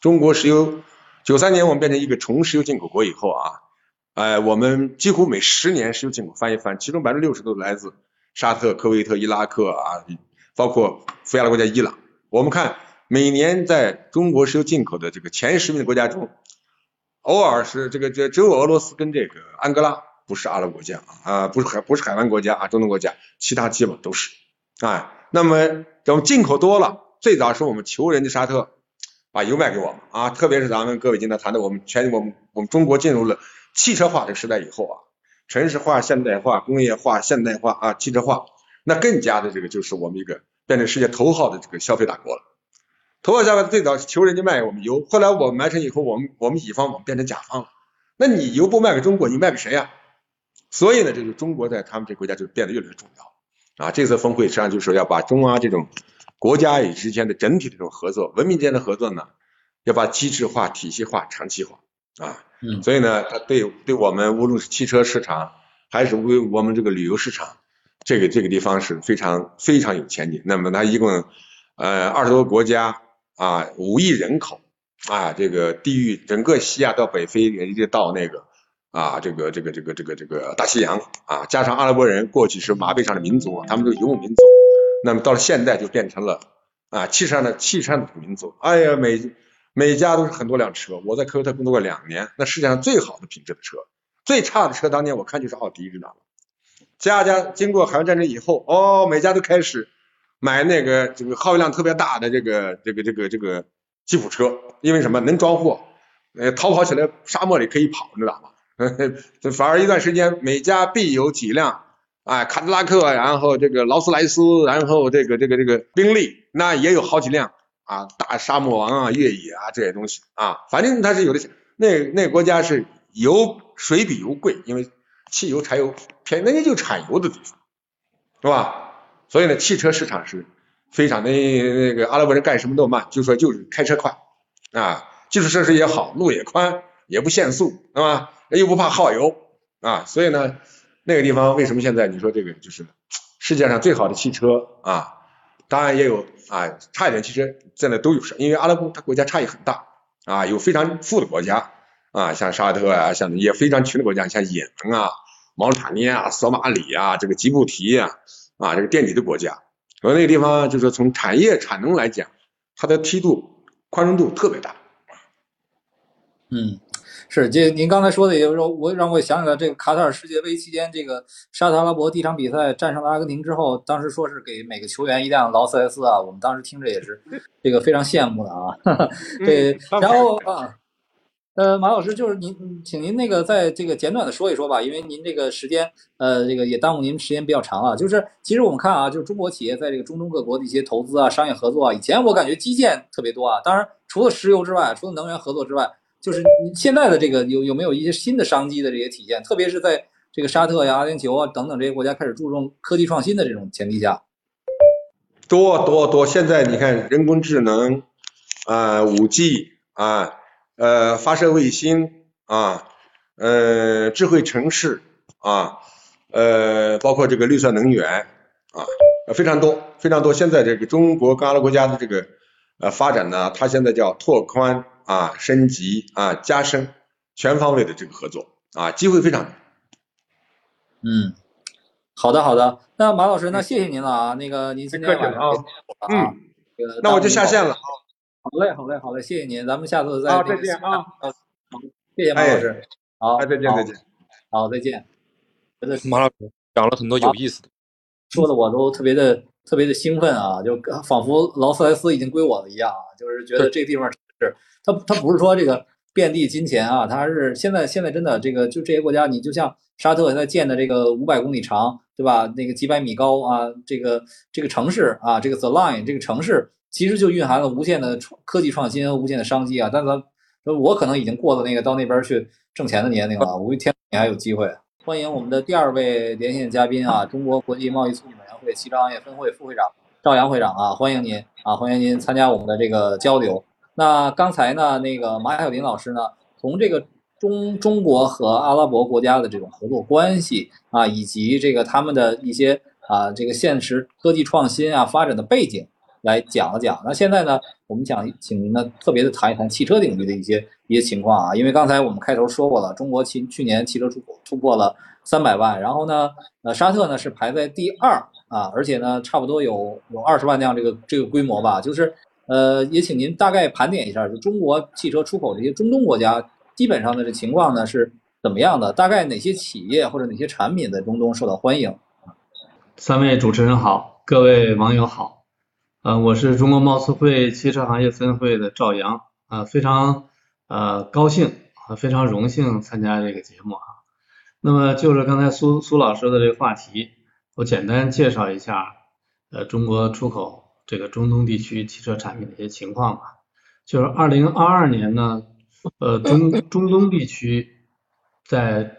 Speaker 4: 中国石油九三年我们变成一个纯石油进口国以后啊，哎，我们几乎每十年石油进口翻一番，其中百分之六十都来自沙特、科威特、伊拉克啊，包括非亚拉国家伊朗。我们看每年在中国石油进口的这个前十名的国家中，偶尔是这个这只有俄罗斯跟这个安哥拉不是阿拉伯国家啊，不是海不是海湾国家啊，中东国家，其他基本都是。哎，那么我们进口多了，最早是我们求人家沙特把油卖给我们啊，特别是咱们各位今天谈的我们全我们我们中国进入了汽车化的时代以后啊，城市化、现代化、工业化、现代化啊，汽车化，那更加的这个就是我们一个。变成世界头号的这个消费大国了。头号消费最早是求人家卖给我们油，后来我们完成以后，我们我们乙方我们变成甲方了。那你油不卖给中国，你卖给谁呀？所以呢，这个中国在他们这国家就变得越来越重要啊。这次峰会实际上就是要把中阿这种国家与之间的整体的这种合作、文明间的合作呢，要把机制化、体系化、长期化啊。嗯。所以呢，它对对我们无论是汽车市场，还是为我们这个旅游市场。这个这个地方是非常非常有前景。那么它一共呃二十多个国家啊，五亿人口啊，这个地域整个西亚到北非一直到那个啊这个这个这个这个这个大西洋啊，加上阿拉伯人过去是马背上的民族，他们都游牧民族，那么到了现在就变成了啊汽车上的汽车的民族。哎呀，每每家都是很多辆车。我在科威特工作过两年，那世界上最好的品质的车，最差的车当年我看就是奥迪，知道吗？家家经过海湾战争以后，哦，每家都开始买那个这个耗油量特别大的这个这个这个这个吉普车，因为什么能装货，呃，逃跑起来沙漠里可以跑，你知道吗？反而一段时间每家必有几辆，哎，卡迪拉克，然后这个劳斯莱斯，然后这个这个这个宾利，那也有好几辆啊，大沙漠王啊，越野啊这些东西啊，反正它是有的。那那国家是油水比油贵，因为。汽油、柴油便宜，那就产油的地方，是吧？所以呢，汽车市场是非常的那个阿拉伯人干什么都慢，就说就是开车快啊，基础设施也好，路也宽，也不限速，是吧？又不怕耗油啊，所以呢，那个地方为什么现在你说这个就是世界上最好的汽车啊？当然也有啊，差一点汽车在那都有，因为阿拉伯它国家差异很大啊，有非常富的国家啊，像沙特啊，像也非常穷的国家，像也门啊。毛里塔尼亚、索马里啊，这个吉布提啊，啊，这个垫底的国家，我那个地方就是从产业产能来讲，它的梯度宽容度特别大。
Speaker 1: 嗯，是，这您刚才说的，也就是说，我让我想起来，这个卡塔尔世界杯期间，这个沙特阿拉伯第一场比赛战胜了阿根廷之后，当时说是给每个球员一辆劳斯莱斯啊，我们当时听着也是这个非常羡慕的啊。对，然后啊。呃，马老师，就是您，请您那个在这个简短的说一说吧，因为您这个时间，呃，这个也耽误您时间比较长了。就是其实我们看啊，就是中国企业在这个中东各国的一些投资啊、商业合作啊，以前我感觉基建特别多啊，当然除了石油之外，除了能源合作之外，就是你现在的这个有有没有一些新的商机的这些体现？特别是在这个沙特呀、阿联酋啊等等这些国家开始注重科技创新的这种前提下，
Speaker 4: 多多多，现在你看人工智能啊、五 G 啊。呃，发射卫星啊，呃，智慧城市啊，呃，包括这个绿色能源啊，非常多，非常多。现在这个中国跟阿拉国家的这个呃发展呢，它现在叫拓宽啊，升级啊，加深全方位的这个合作啊，机会非常多。
Speaker 1: 嗯，好的好的，那马老师，那谢谢您了啊，那个您今天晚上
Speaker 4: 嗯，那我就下线了。
Speaker 1: 好嘞，好嘞，好嘞，谢谢您，咱们下次再
Speaker 4: 再见啊！好，
Speaker 1: 谢谢马老师，好，
Speaker 4: 再见，再见，
Speaker 1: 好，再见。
Speaker 2: 马老师讲了很多有意思的，
Speaker 1: 说的我都特别的特别的兴奋啊，就仿佛劳斯莱斯已经归我了一样啊，就是觉得这地方是它它不是说这个遍地金钱啊，它是现在现在真的这个就这些国家，你就像沙特现在建的这个五百公里长，对吧？那个几百米高啊，这个这个城市啊，这个 The Line 这个城市。其实就蕴含了无限的创科技创新和无限的商机啊！但咱我可能已经过了那个到那边去挣钱的年龄了，我天，你还有机会。欢迎我们的第二位连线嘉宾啊，中国国际贸易促进委员会西昌行业分会副会长赵阳会长啊，欢迎您啊，欢迎您参加我们的这个交流。那刚才呢，那个马晓林老师呢，从这个中中国和阿拉伯国家的这种合作关系啊，以及这个他们的一些啊这个现实科技创新啊发展的背景来讲了讲。那现在呢，我们想请您呢特别的谈一谈汽车领域的一些一些情况啊，因为刚才我们开头说过了，中国去去年汽车出口突破了三百万，然后呢，呃沙特呢是排在第二啊，而且呢差不多有有二十万辆这个这个规模吧，就是呃也请您大概盘点一下，就中国汽车出口这些中东国家基本上的这情况呢是。怎么样的？大概哪些企业或者哪些产品在中东受到欢迎？
Speaker 5: 三位主持人好，各位网友好，呃，我是中国贸促会汽车行业分会的赵阳，啊，非常呃高兴啊，非常荣幸参加这个节目啊。那么就是刚才苏苏老师的这个话题，我简单介绍一下呃中国出口这个中东地区汽车产品的一些情况吧。就是二零二二年呢，呃中中东地区。在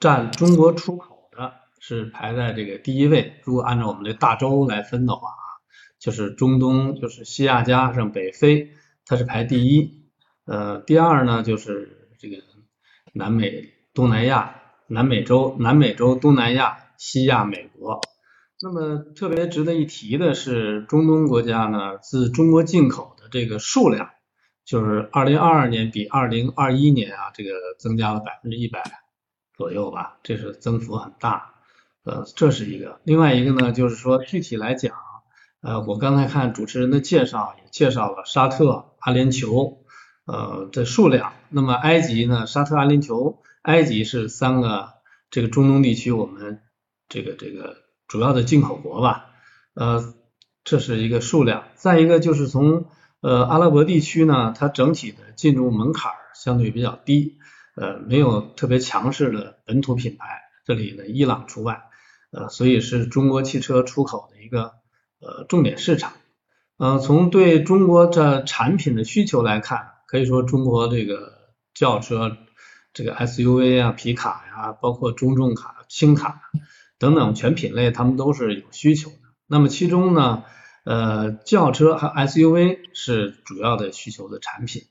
Speaker 5: 占中国出口的是排在这个第一位。如果按照我们这大洲来分的话啊，就是中东，就是西亚加上北非，它是排第一。呃，第二呢就是这个南美、东南亚、南美洲、南美洲、东南亚、西亚、美国。那么特别值得一提的是，中东国家呢自中国进口的这个数量。就是二零二二年比二零二一年啊，这个增加了百分之一百左右吧，这是增幅很大，呃，这是一个。另外一个呢，就是说具体来讲，呃，我刚才看主持人的介绍也介绍了沙特、阿联酋呃的数量。那么埃及呢，沙特、阿联酋、埃及是三个这个中东地区我们这个这个主要的进口国吧，呃，这是一个数量。再一个就是从呃，阿拉伯地区呢，它整体的进入门槛相对比较低，呃，没有特别强势的本土品牌，这里呢伊朗除外，呃，所以是中国汽车出口的一个呃重点市场。呃，从对中国这产品的需求来看，可以说中国这个轿车、这个 SUV 啊、皮卡呀，包括中重卡、轻卡等等全品类，他们都是有需求的。那么其中呢？呃，轿车和 SUV 是主要的需求的产品。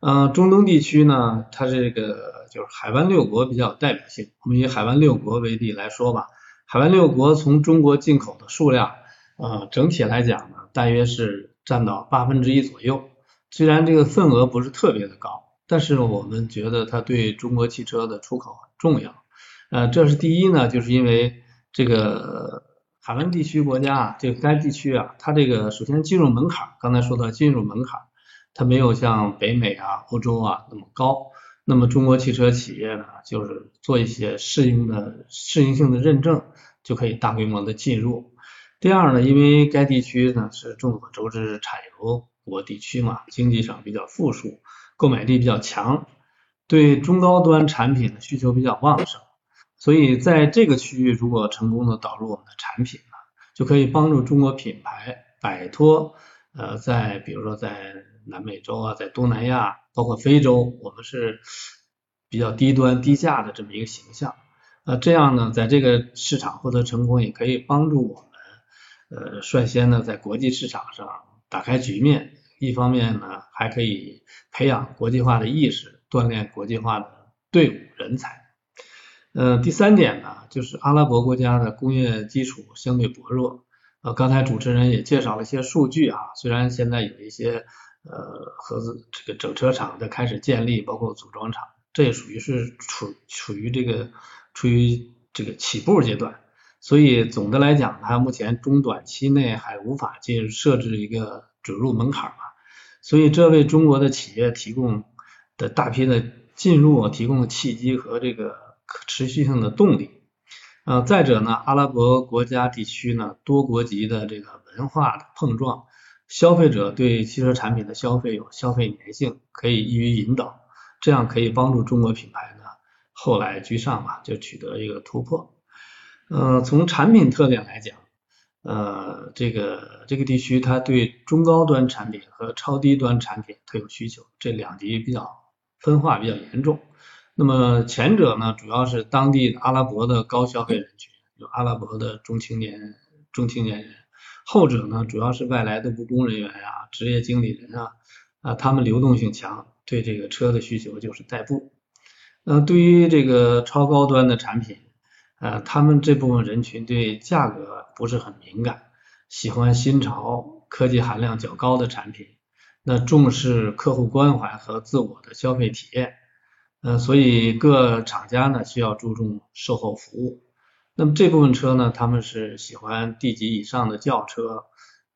Speaker 5: 嗯，中东地区呢，它这个就是海湾六国比较有代表性。我们以海湾六国为例来说吧，海湾六国从中国进口的数量，呃，整体来讲呢，大约是占到八分之一左右。虽然这个份额不是特别的高，但是我们觉得它对中国汽车的出口很重要。呃，这是第一呢，就是因为这个。海湾地区国家啊，这该地区啊，它这个首先进入门槛，刚才说到进入门槛，它没有像北美啊、欧洲啊那么高。那么中国汽车企业呢，就是做一些适应的适应性的认证，就可以大规模的进入。第二呢，因为该地区呢是众所周知产油国地区嘛，经济上比较富庶，购买力比较强，对中高端产品的需求比较旺盛。所以在这个区域，如果成功的导入我们的产品呢，就可以帮助中国品牌摆脱呃，在比如说在南美洲啊，在东南亚，包括非洲，我们是比较低端低价的这么一个形象。呃，这样呢，在这个市场获得成功，也可以帮助我们呃率先呢在国际市场上打开局面。一方面呢，还可以培养国际化的意识，锻炼国际化的队伍人才。呃，第三点呢，就是阿拉伯国家的工业基础相对薄弱。呃，刚才主持人也介绍了一些数据啊，虽然现在有一些呃合资这个整车厂在开始建立，包括组装厂，这也属于是处处于这个处于这个起步阶段。所以总的来讲，它目前中短期内还无法进设置一个准入门槛嘛。所以这为中国的企业提供的大批的进入提供的契机和这个。可持续性的动力，呃，再者呢，阿拉伯国家地区呢，多国籍的这个文化的碰撞，消费者对汽车产品的消费有消费粘性，可以易于引导，这样可以帮助中国品牌呢后来居上嘛，就取得一个突破。呃，从产品特点来讲，呃，这个这个地区它对中高端产品和超低端产品特有需求，这两极比较分化比较严重。那么前者呢，主要是当地阿拉伯的高消费人群，有阿拉伯的中青年、中青年人；后者呢，主要是外来的务工人员呀、职业经理人啊，啊，他们流动性强，对这个车的需求就是代步。呃，对于这个超高端的产品，呃，他们这部分人群对价格不是很敏感，喜欢新潮、科技含量较高的产品，那重视客户关怀和自我的消费体验，呃，所以各厂家呢需要注重售后服务。那么这部分车呢，他们是喜欢 D 级以上的轿车，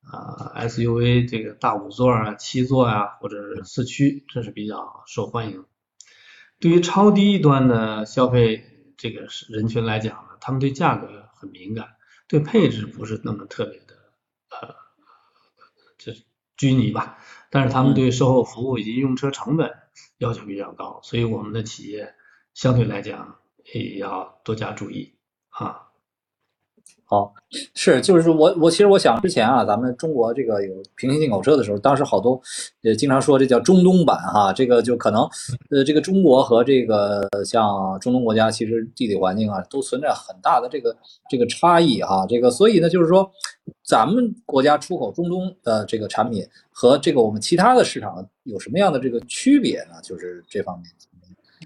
Speaker 5: 啊 SUV 这个大五座啊、七座啊，或者四驱，这是比较受欢迎。对于超低端的消费这个人群来讲呢，他们对价格很敏感，对配置不是那么特别的呃，这拘泥吧。但是他们对售后服务以及用车成本要求比较高，所以我们的企业相对来讲也要多加注意啊。
Speaker 1: 好，是，就是我我其实我想之前啊，咱们中国这个有平行进口车的时候，当时好多也经常说这叫中东版哈，这个就可能呃这个中国和这个像中东国家其实地理环境啊都存在很大的这个这个差异哈，这个所以呢就是说咱们国家出口中东的这个产品和这个我们其他的市场有什么样的这个区别呢？就是这方面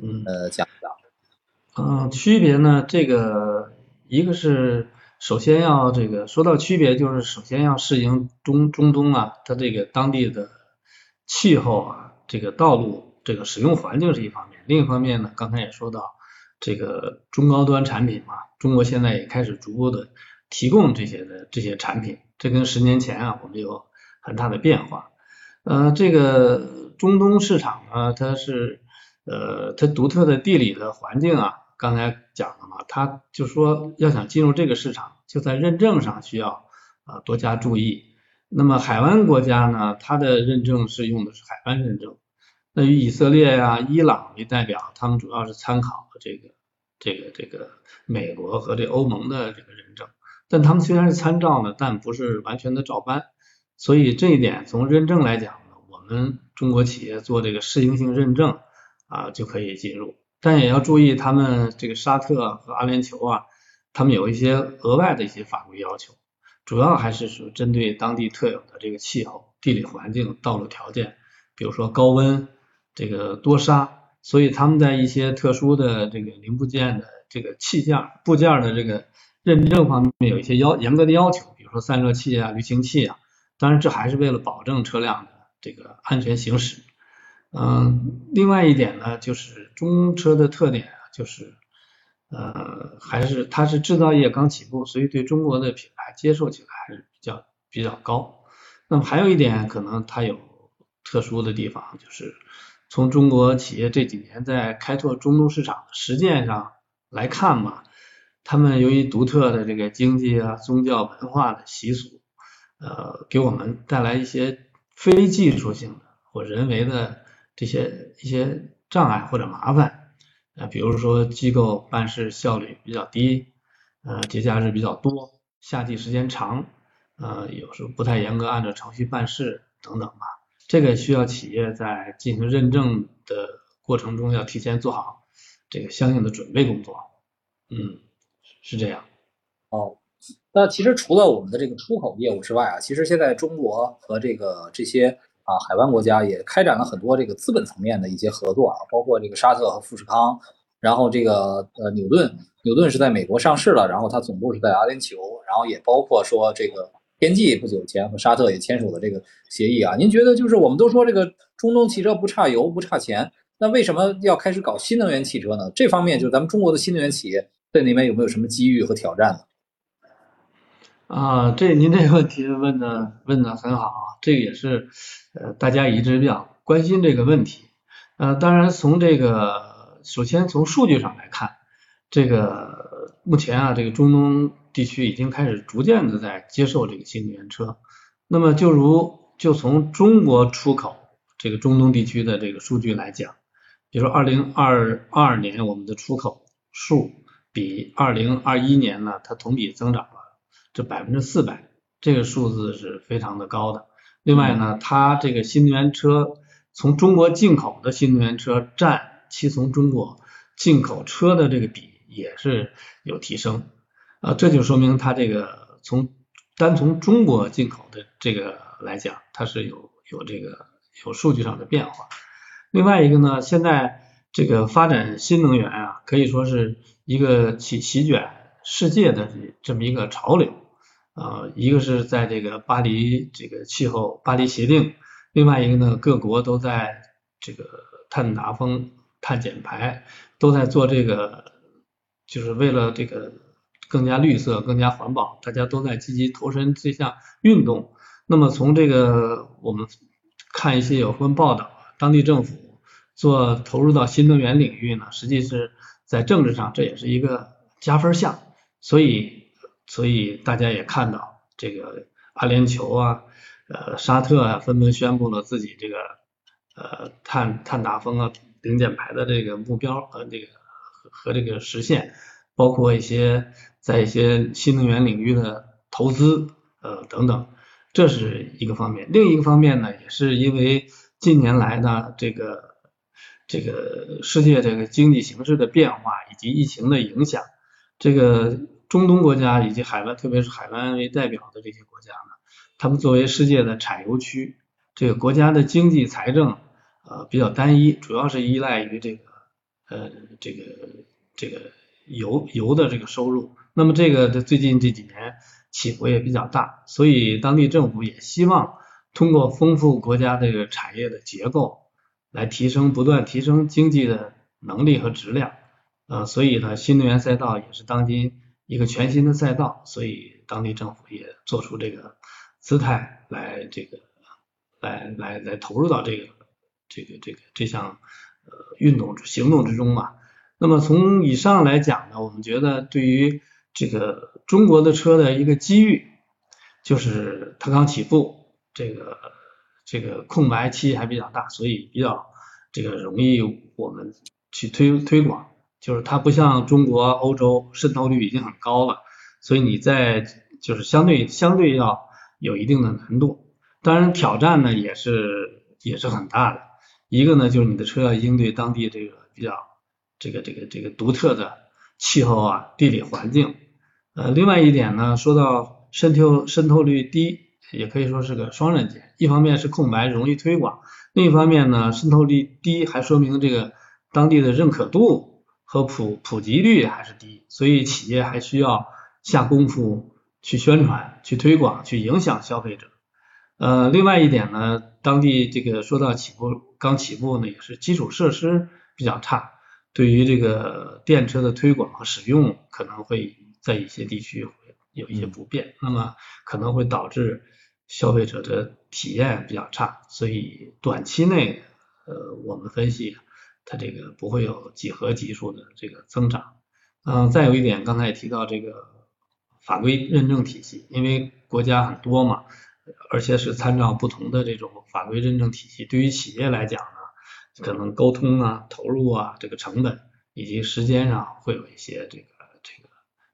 Speaker 1: 嗯呃讲一讲。
Speaker 5: 嗯，区别呢，这个一个是。首先要这个说到区别，就是首先要适应中中东啊，它这个当地的气候啊，这个道路这个使用环境是一方面，另一方面呢，刚才也说到这个中高端产品嘛，中国现在也开始逐步的提供这些的这些产品，这跟十年前啊我们有很大的变化。呃，这个中东市场呢，它是呃它独特的地理的环境啊。刚才讲了嘛，他就说要想进入这个市场，就在认证上需要啊多加注意。那么海湾国家呢，它的认证是用的是海湾认证。那以以色列呀、伊朗为代表，他们主要是参考了这个这个这个美国和这欧盟的这个认证。但他们虽然是参照呢，但不是完全的照搬。所以这一点从认证来讲呢，我们中国企业做这个适应性认证啊就可以进入。但也要注意，他们这个沙特和阿联酋啊，他们有一些额外的一些法规要求，主要还是说针对当地特有的这个气候、地理环境、道路条件，比如说高温、这个多沙，所以他们在一些特殊的这个零部件的这个器件、部件的这个认证方面有一些要严格的要求，比如说散热器啊、滤清器啊，当然这还是为了保证车辆的这个安全行驶。嗯，另外一点呢，就是中车的特点啊，就是呃，还是它是制造业刚起步，所以对中国的品牌接受起来还是比较比较高。那么还有一点，可能它有特殊的地方，就是从中国企业这几年在开拓中东市场实践上来看嘛，他们由于独特的这个经济啊、宗教文化的习俗，呃，给我们带来一些非技术性的或人为的。这些一些障碍或者麻烦，呃，比如说机构办事效率比较低，呃，节假日比较多，夏季时间长，呃，有时候不太严格按照程序办事等等吧。这个需要企业在进行认证的过程中要提前做好这个相应的准备工作。嗯，是这样。
Speaker 1: 哦，那其实除了我们的这个出口业务之外啊，其实现在中国和这个这些。啊，海湾国家也开展了很多这个资本层面的一些合作啊，包括这个沙特和富士康，然后这个呃纽顿，纽顿是在美国上市了，然后它总部是在阿联酋，然后也包括说这个天际不久前和沙特也签署了这个协议啊。您觉得就是我们都说这个中东汽车不差油不差钱，那为什么要开始搞新能源汽车呢？这方面就咱们中国的新能源企业在那边有没有什么机遇和挑战呢？
Speaker 5: 啊，这您这个问题问的问的很好啊，这个也是。呃，大家一直比较关心这个问题。呃，当然从这个，首先从数据上来看，这个目前啊，这个中东地区已经开始逐渐的在接受这个新能源车。那么就如就从中国出口这个中东地区的这个数据来讲，比如说二零二二年我们的出口数比二零二一年呢，它同比增长了这百分之四百，这个数字是非常的高的。另外呢，它这个新能源车从中国进口的新能源车占其从中国进口车的这个比也是有提升，啊，这就说明它这个从单从中国进口的这个来讲，它是有有这个有数据上的变化。另外一个呢，现在这个发展新能源啊，可以说是一个起席卷世界的这么一个潮流。呃，一个是在这个巴黎这个气候巴黎协定，另外一个呢，各国都在这个碳达峰、碳减排，都在做这个，就是为了这个更加绿色、更加环保，大家都在积极投身这项运动。那么从这个我们看一些有关报道，当地政府做投入到新能源领域呢，实际是在政治上这也是一个加分项，所以。所以大家也看到，这个阿联酋啊，呃，沙特啊，纷纷宣布了自己这个呃碳碳达峰啊、零减排的这个目标和这个和这个实现，包括一些在一些新能源领域的投资呃等等，这是一个方面。另一个方面呢，也是因为近年来呢，这个这个世界这个经济形势的变化以及疫情的影响，这个。中东国家以及海湾，特别是海湾为代表的这些国家呢，他们作为世界的产油区，这个国家的经济财政呃比较单一，主要是依赖于这个呃这个这个油油的这个收入。那么这个在最近这几年起伏也比较大，所以当地政府也希望通过丰富国家这个产业的结构，来提升不断提升经济的能力和质量。呃，所以呢，新能源赛道也是当今。一个全新的赛道，所以当地政府也做出这个姿态来，这个来来来投入到这个这个这个这项呃运动行动之中嘛。那么从以上来讲呢，我们觉得对于这个中国的车的一个机遇，就是它刚起步，这个这个空白期还比较大，所以比较这个容易我们去推推广。就是它不像中国、欧洲渗透率已经很高了，所以你在就是相对相对要有一定的难度。当然挑战呢也是也是很大的。一个呢就是你的车要应对当地这个比较这个这个这个独特的气候啊、地理环境。呃，另外一点呢，说到渗透渗透率低，也可以说是个双刃剑。一方面是空白容易推广，另一方面呢渗透率低还说明这个当地的认可度。和普普及率还是低，所以企业还需要下功夫去宣传、去推广、去影响消费者。呃，另外一点呢，当地这个说到起步刚起步呢，也是基础设施比较差，对于这个电车的推广和使用可能会在一些地区会有一些不便，那么可能会导致消费者的体验比较差，所以短期内呃，我们分析。它这个不会有几何级数的这个增长，嗯，再有一点，刚才也提到这个法规认证体系，因为国家很多嘛，而且是参照不同的这种法规认证体系，对于企业来讲呢，可能沟通啊、投入啊、这个成本以及时间上会有一些这个这个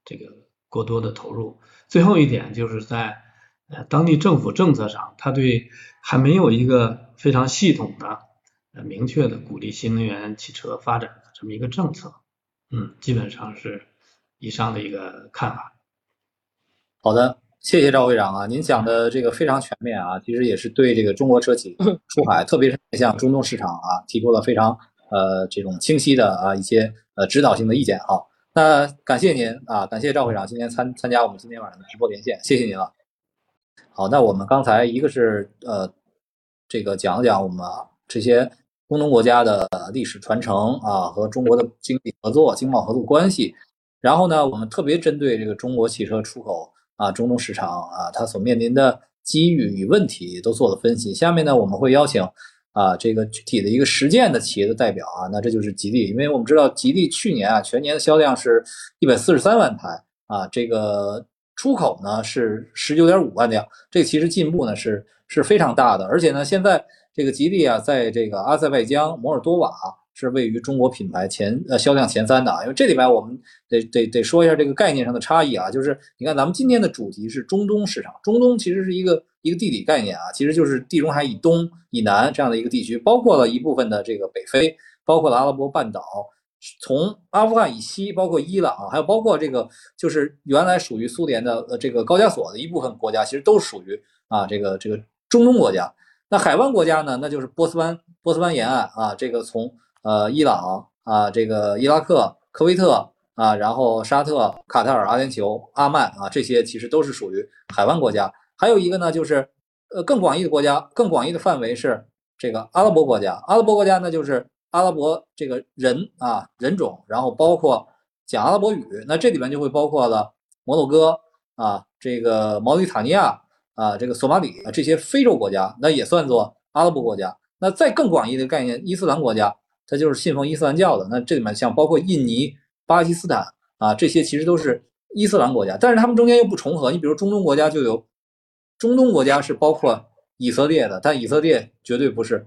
Speaker 5: 这个过多的投入。最后一点就是在呃当地政府政策上，它对还没有一个非常系统的。明确的鼓励新能源汽车发展的这么一个政策，嗯，基本上是以上的一个看法。
Speaker 1: 好的，谢谢赵会长啊，您讲的这个非常全面啊，其实也是对这个中国车企 出海，特别是向中东市场啊，提出了非常呃这种清晰的啊一些呃指导性的意见啊。那感谢您啊，感谢赵会长今天参参加我们今天晚上的直播连线，谢谢您了。好，那我们刚才一个是呃这个讲讲我们这些。中东国家的历史传承啊，和中国的经济合作、经贸合作关系。然后呢，我们特别针对这个中国汽车出口啊，中东市场啊，它所面临的机遇与问题都做了分析。下面呢，我们会邀请啊，这个具体的一个实践的企业的代表啊，那这就是吉利。因为我们知道吉利去年啊，全年的销量是一百四十三万台啊，这个出口呢是十九点五万辆，这其实进步呢是是非常大的。而且呢，现在。这个吉利啊，在这个阿塞拜疆、摩尔多瓦是位于中国品牌前呃销量前三的啊。因为这里边我们得得得说一下这个概念上的差异啊，就是你看咱们今天的主题是中东市场，中东其实是一个一个地理概念啊，其实就是地中海以东、以南这样的一个地区，包括了一部分的这个北非，包括了阿拉伯半岛，从阿富汗以西，包括伊朗，还有包括这个就是原来属于苏联的呃这个高加索的一部分国家，其实都属于啊这个这个中东国家。那海湾国家呢？那就是波斯湾，波斯湾沿岸啊，这个从呃伊朗啊，这个伊拉克、科威特啊，然后沙特、卡塔尔、阿联酋、阿曼啊，这些其实都是属于海湾国家。还有一个呢，就是呃更广义的国家，更广义的范围是这个阿拉伯国家。阿拉伯国家呢，就是阿拉伯这个人啊人种，然后包括讲阿拉伯语，那这里面就会包括了摩洛哥啊，这个毛里塔尼亚啊，这个索马里啊这些非洲国家，那也算作阿拉伯国家。那再更广义的概念，伊斯兰国家，它就是信奉伊斯兰教的。那这里面像包括印尼。巴基斯坦啊，这些其实都是伊斯兰国家，但是他们中间又不重合。你比如中东国家就有，中东国家是包括以色列的，但以色列绝对不是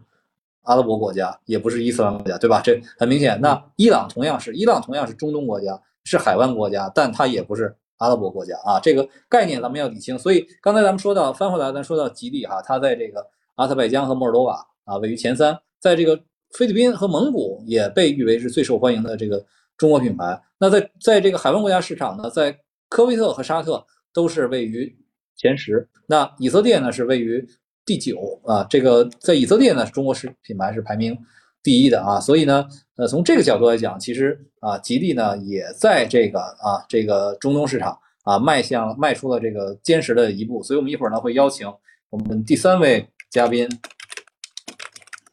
Speaker 1: 阿拉伯国家，也不是伊斯兰国家，对吧？这很明显。那伊朗同样是，伊朗同样是中东国家，是海湾国家，但它也不是阿拉伯国家啊。这个概念咱们要理清。所以刚才咱们说到翻回来，咱说到吉利哈，它在这个阿塞拜疆和摩尔多瓦啊位于前三，在这个菲律宾和蒙古也被誉为是最受欢迎的这个。中国品牌，那在在这个海湾国家市场呢，在科威特和沙特都是位于前十，那以色列呢是位于第九啊。这个在以色列呢，中国是品牌是排名第一的啊。所以呢，呃，从这个角度来讲，其实啊，吉利呢也在这个啊这个中东市场啊迈向迈出了这个坚实的一步。所以我们一会儿呢会邀请我们第三位嘉宾，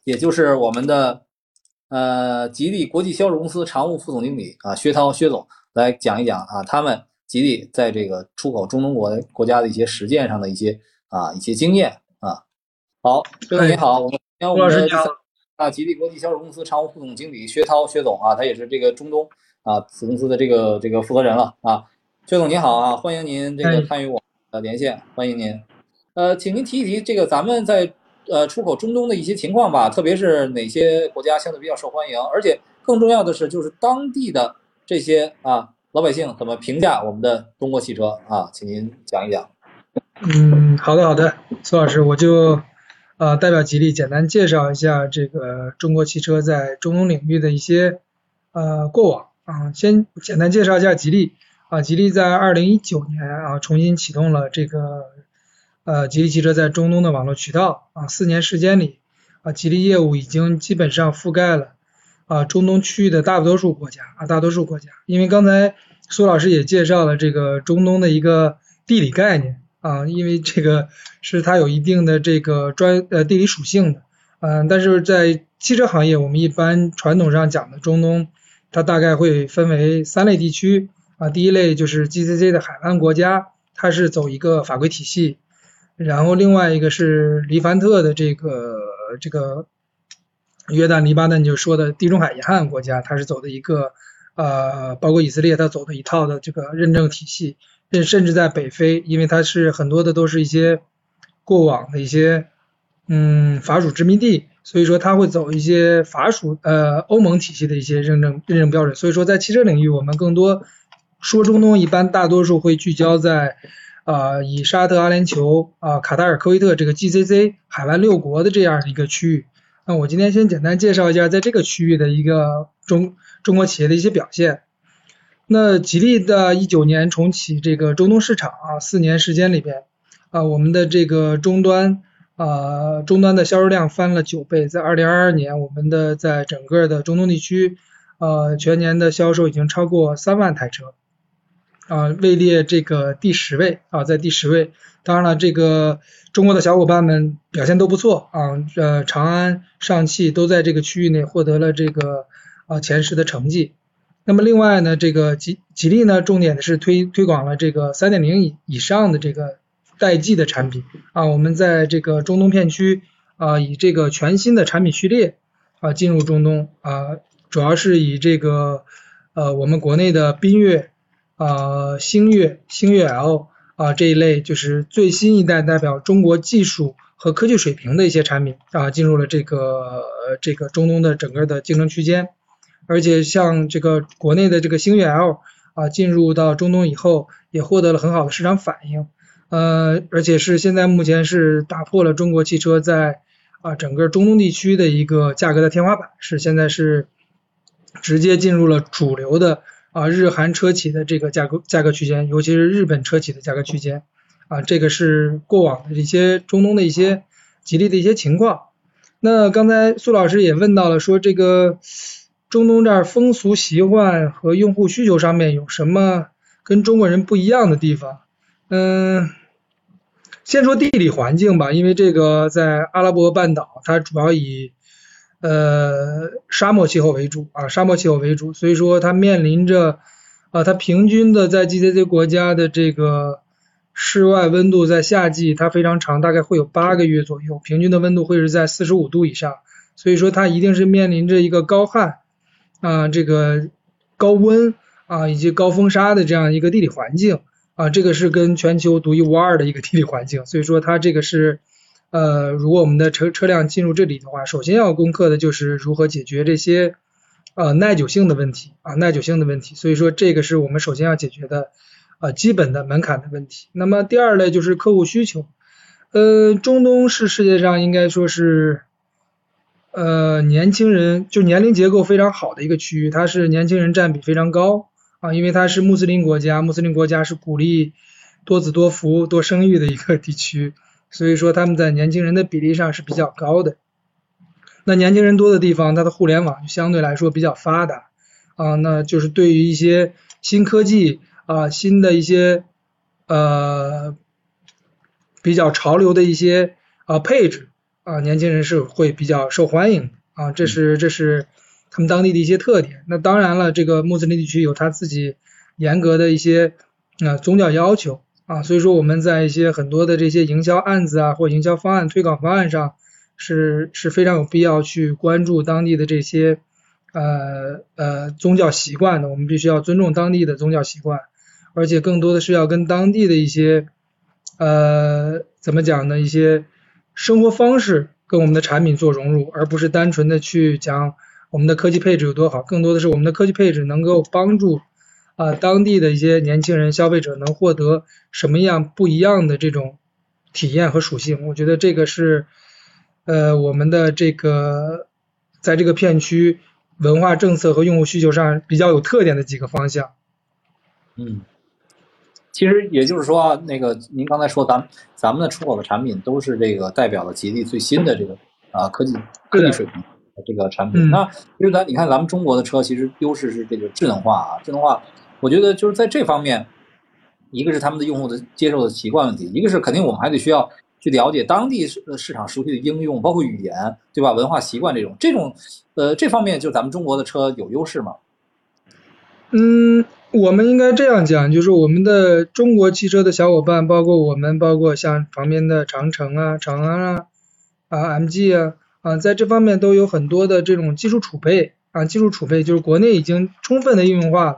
Speaker 1: 也就是我们的。呃，吉利国际销售公司常务副总经理啊，薛涛薛总来讲一讲啊，他们吉利在这个出口中东国国家的一些实践上的一些啊一些经验啊。好，薛总你好，我们
Speaker 6: 我们的
Speaker 1: 啊，吉利国际销售公司常务副总经理薛涛薛总啊，他也是这个中东啊子公司的这个这个负责人了啊。薛总您好啊，欢迎您这个参与我的连线，欢迎您。呃，请您提一提这个咱们在。呃，出口中东的一些情况吧，特别是哪些国家相对比较受欢迎，而且更重要的是，就是当地的这些啊老百姓怎么评价我们的中国汽车啊，请您讲一讲。
Speaker 6: 嗯，好的好的，苏老师，我就呃代表吉利简单介绍一下这个中国汽车在中东领域的一些呃过往啊，先简单介绍一下吉利啊，吉利在二零一九年啊重新启动了这个。呃，吉利汽车在中东的网络渠道啊，四年时间里啊，吉利业务已经基本上覆盖了啊中东区域的大多数国家啊，大多数国家。因为刚才苏老师也介绍了这个中东的一个地理概念啊，因为这个是它有一定的这个专呃地理属性的，嗯，但是在汽车行业，我们一般传统上讲的中东，它大概会分为三类地区啊，第一类就是 GCC 的海湾国家，它是走一个法规体系。然后另外一个是黎凡特的这个这个约旦、黎巴嫩就说的地中海沿岸国家，它是走的一个呃，包括以色列，它走的一套的这个认证体系。甚甚至在北非，因为它是很多的都是一些过往的一些嗯法属殖民地，所以说它会走一些法属呃欧盟体系的一些认证认证标准。所以说在汽车领域，我们更多说中东，一般大多数会聚焦在。啊，以沙特、阿联酋、啊卡塔尔、科威特这个 GCC 海湾六国的这样的一个区域，那我今天先简单介绍一下在这个区域的一个中中国企业的一些表现。那吉利的一九年重启这个中东市场啊，四年时间里边啊，我们的这个终端啊终端的销售量翻了九倍，在二零二二年，我们的在整个的中东地区呃全年的销售已经超过三万台车。啊，位列这个第十位啊，在第十位。当然了，这个中国的小伙伴们表现都不错啊，呃，长安、上汽都在这个区域内获得了这个啊前十的成绩。那么另外呢，这个吉吉利呢，重点的是推推广了这个三点零以以上的这个代际的产品啊，我们在这个中东片区啊，以这个全新的产品序列啊进入中东啊，主要是以这个呃我们国内的缤越。啊，星越、星越 L 啊这一类就是最新一代代表中国技术和科技水平的一些产品啊，进入了这个这个中东的整个的竞争区间。而且像这个国内的这个星越 L 啊，进入到中东以后，也获得了很好的市场反应。呃，而且是现在目前是打破了中国汽车在啊整个中东地区的一个价格的天花板，是现在是直接进入了主流的。啊，日韩车企的这个价格价格区间，尤其是日本车企的价格区间，啊，这个是过往的这些中东的一些吉利的一些情况。那刚才苏老师也问到了，说这个中东这儿风俗习惯和用户需求上面有什么跟中国人不一样的地方？嗯，先说地理环境吧，因为这个在阿拉伯半岛，它主要以呃沙漠气候为主啊，沙漠气候为主，所以说它面临着啊，它平均的在 GCC 国家的这个室外温度在夏季它非常长，大概会有八个月左右，平均的温度会是在四十五度以上，所以说它一定是面临着一个高旱啊，这个高温啊以及高风沙的这样一个地理环境啊，这个是跟全球独一无二的一个地理环境，所以说它这个是。呃，如果我们的车车辆进入这里的话，首先要攻克的就是如何解决这些呃耐久性的问题啊，耐久性的问题。所以说这个是我们首先要解决的呃基本的门槛的问题。那么第二类就是客户需求，呃，中东是世界上应该说是呃年轻人就年龄结构非常好的一个区域，它是年轻人占比非常高啊，因为它是穆斯林国家，穆斯林国家是鼓励多子多福、多生育的一个地区。所以说他们在年轻人的比例上是比较高的。那年轻人多的地方，它的互联网相对来说比较发达啊，那就是对于一些新科技啊、新的一些呃比较潮流的一些啊配置啊，年轻人是会比较受欢迎啊，这是这是他们当地的一些特点。那当然了，这个穆斯林地区有他自己严格的一些啊宗教要求。啊，所以说我们在一些很多的这些营销案子啊，或营销方案、推广方案上，是是非常有必要去关注当地的这些呃呃宗教习惯的。我们必须要尊重当地的宗教习惯，而且更多的是要跟当地的一些呃怎么讲呢？一些生活方式跟我们的产品做融入，而不是单纯的去讲我们的科技配置有多好。更多的是我们的科技配置能够帮助。啊，当地的一些年轻人消费者能获得什么样不一样的这种体验和属性？我觉得这个是呃我们的这个在这个片区文化政策和用户需求上比较有特点的几个方向。
Speaker 1: 嗯，其实也就是说，那个您刚才说咱咱们的出口的产品都是这个代表了吉利最新的这个啊科技科技水平的这个产品。那其实咱你看咱们中国的车，其实优势是这个智能化啊，智能化。我觉得就是在这方面，一个是他们的用户的接受的习惯问题，一个是肯定我们还得需要去了解当地市市场熟悉的应用，包括语言，对吧？文化习惯这种，这种，呃，这方面就咱们中国的车有优势吗？
Speaker 6: 嗯，我们应该这样讲，就是我们的中国汽车的小伙伴，包括我们，包括像旁边的长城啊、长安啊、啊 MG 啊啊，在这方面都有很多的这种技术储备啊，技术储备就是国内已经充分的应用化了。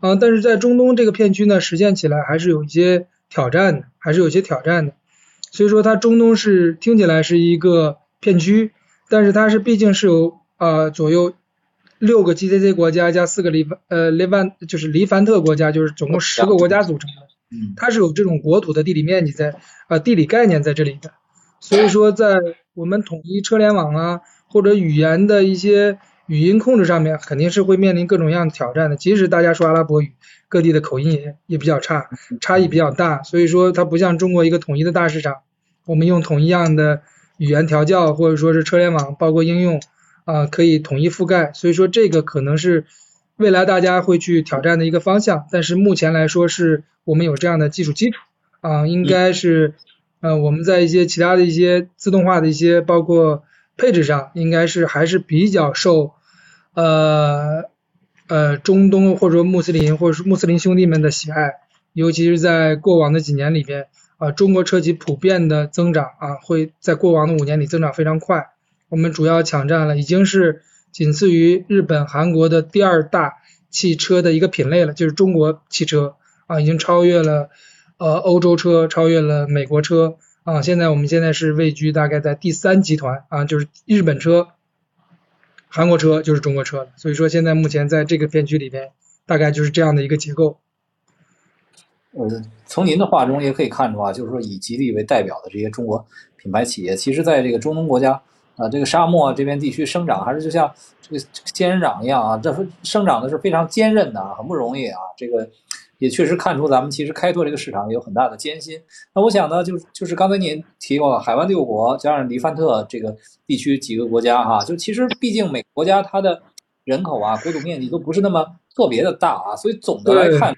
Speaker 6: 啊，但是在中东这个片区呢，实现起来还是有一些挑战的，还是有些挑战的。所以说，它中东是听起来是一个片区，但是它是毕竟是有啊左右六个 GCC 国家加四个黎呃黎凡就是黎凡特国家，就是总共十个国家组成的。
Speaker 1: 嗯，
Speaker 6: 它是有这种国土的地理面积在呃地理概念在这里的。所以说，在我们统一车联网啊或者语言的一些。语音控制上面肯定是会面临各种各样的挑战的，即使大家说阿拉伯语，各地的口音也也比较差，差异比较大，所以说它不像中国一个统一的大市场，我们用统一样的语言调教或者说是车联网包括应用啊可以统一覆盖，所以说这个可能是未来大家会去挑战的一个方向，但是目前来说是我们有这样的技术基础啊，应该是呃我们在一些其他的一些自动化的一些包括配置上，应该是还是比较受。呃呃，中东或者说穆斯林或者是穆斯林兄弟们的喜爱，尤其是在过往的几年里边，啊，中国车企普遍的增长啊，会在过往的五年里增长非常快。我们主要抢占了，已经是仅次于日本、韩国的第二大汽车的一个品类了，就是中国汽车啊，已经超越了呃欧洲车，超越了美国车啊。现在我们现在是位居大概在第三集团啊，就是日本车。韩国车就是中国车了，所以说现在目前在这个片区里边，大概就是这样的一个结构。
Speaker 1: 呃，从您的话中也可以看出啊，就是说以吉利为代表的这些中国品牌企业，其实在这个中东国家啊，这个沙漠这边地区生长，还是就像这个仙人掌一样啊，这生长的是非常坚韧的啊，很不容易啊，这个。也确实看出咱们其实开拓这个市场有很大的艰辛。那我想呢，就就是刚才您提过海湾六国加上黎凡特这个地区几个国家哈，就其实毕竟每个国家它的人口啊、国土面积都不是那么特别的大啊，所以总的来看，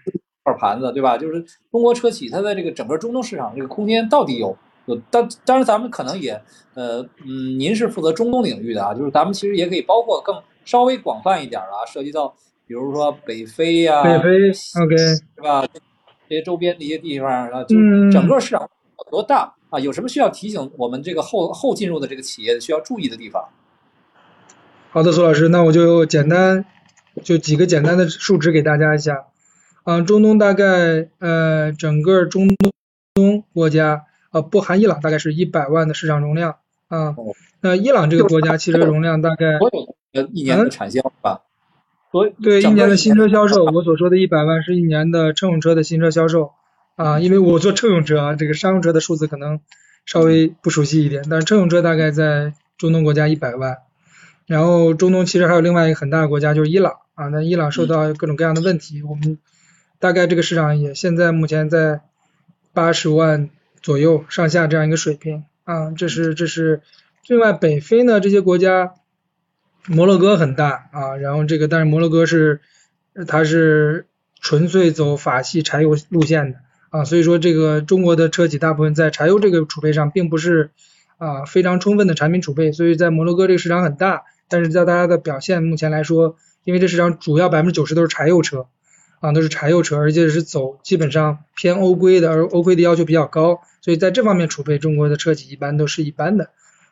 Speaker 1: 块盘子对吧？就是中国车企它在这个整个中东市场这个空间到底有有，当当然咱们可能也呃嗯，您是负责中东领域的啊，就是咱们其实也可以包括更稍微广泛一点啊，涉及到比如说北非呀、
Speaker 6: 北非，OK，
Speaker 1: 是吧？这些周边的一些地方啊，就整个市场有多大啊？有什么需要提醒我们这个后后进入的这个企业需要注意的地方？
Speaker 6: 好的，苏老师，那我就简单就几个简单的数值给大家一下。嗯，中东大概呃整个中东国家呃不含伊朗大概是一百万的市场容量啊。那伊朗这个国家汽车容量大概
Speaker 1: 呃一年的产销吧？
Speaker 6: 对，一年的新车销售，我所说的一百万是一年的乘用车的新车销售啊，因为我做乘用车啊，这个商用车的数字可能稍微不熟悉一点，但是乘用车大概在中东国家一百万，然后中东其实还有另外一个很大的国家就是伊朗啊，那伊朗受到各种各样的问题，我们大概这个市场也现在目前在八十万左右上下这样一个水平啊，这是这是另外北非呢这些国家。摩洛哥很大啊，然后这个但是摩洛哥是它是纯粹走法系柴油路线的啊，所以说这个中国的车企大部分在柴油这个储备上并不是啊非常充分的产品储备，所以在摩洛哥这个市场很大，但是在大家的表现目前来说，因为这市场主要百分之九十都是柴油车啊都是柴油车，而且是走基本上偏欧规的，而欧规的要求比较高，所以在这方面储备中国的车企一般都是一般的，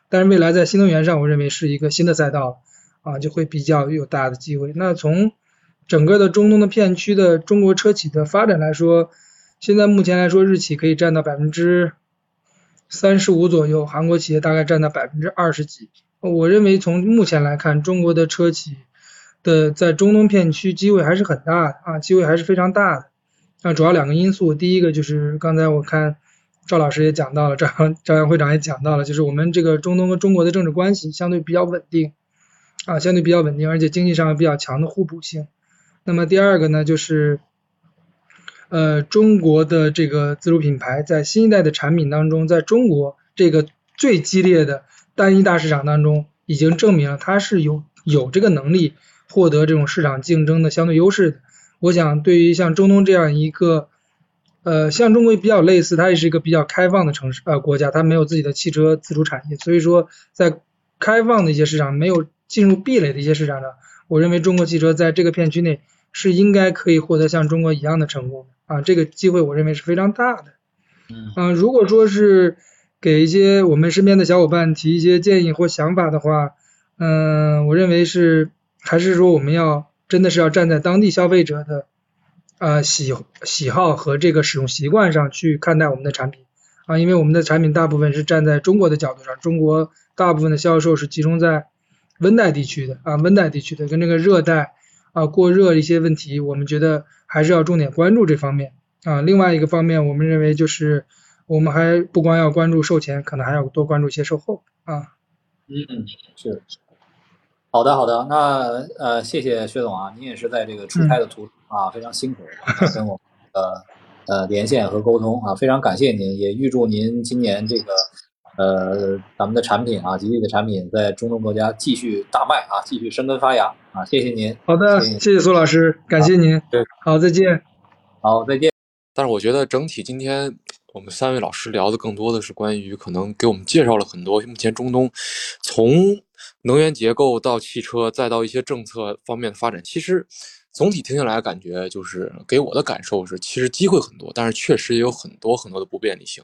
Speaker 6: 但是未来在新能源上，我认为是一个新的赛道。啊，就会比较有大的机会。那从整个的中东的片区的中国车企的发展来说，现在目前来说，日企可以占到百分之三十五左右，韩国企业大概占到百分之二十几。我认为从目前来看，中国的车企的在中东片区机会还是很大的啊，机会还是非常大的。那主要两个因素，第一个就是刚才我看赵老师也讲到了，赵赵阳会长也讲到了，就是我们这个中东和中国的政治关系相对比较稳定。啊，相对比较稳定，而且经济上有比较强的互补性。那么第二个呢，就是呃，中国的这个自主品牌在新一代的产品当中，在中国这个最激烈的单一大市场当中，已经证明了它是有有这个能力获得这种市场竞争的相对优势的。我想，对于像中东这样一个呃，像中国比较类似，它也是一个比较开放的城市呃国家，它没有自己的汽车自主产业，所以说在开放的一些市场没有。进入壁垒的一些市场上，我认为中国汽车在这个片区内是应该可以获得像中国一样的成功的啊，这个机会我认为是非常大的。嗯，如果说是给一些我们身边的小伙伴提一些建议或想法的话，嗯，我认为是还是说我们要真的是要站在当地消费者的啊喜喜好和这个使用习惯上去看待我们的产品啊，因为我们的产品大部分是站在中国的角度上，中国大部分的销售是集中在。温带地区的啊，温带地区的跟这个热带啊过热一些问题，我们觉得还是要重点关注这方面啊。另外一个方面，我们认为就是我们还不光要关注售前，可能还要多关注一些售后
Speaker 1: 啊。嗯，是。好的，好的。那呃，谢谢薛总啊，您也是在这个出差的途中啊，非常辛苦跟我们呃呃连线和沟通啊，非常感谢您，也预祝您今年这个。呃，咱们的产品啊，吉利的产品在中东国家继续大卖啊，继续生根发芽啊！谢谢您。
Speaker 6: 好的，谢谢苏老师，感谢您。
Speaker 2: 对，
Speaker 6: 好，再见。
Speaker 1: 好，再见。
Speaker 2: 但是我觉得整体今天我们三位老师聊的更多的是关于可能给我们介绍了很多目前中东从能源结构到汽车再到一些政策方面的发展，其实。总体听下来，感觉就是给我的感受是，其实机会很多，但是确实也有很多很多的不便利性。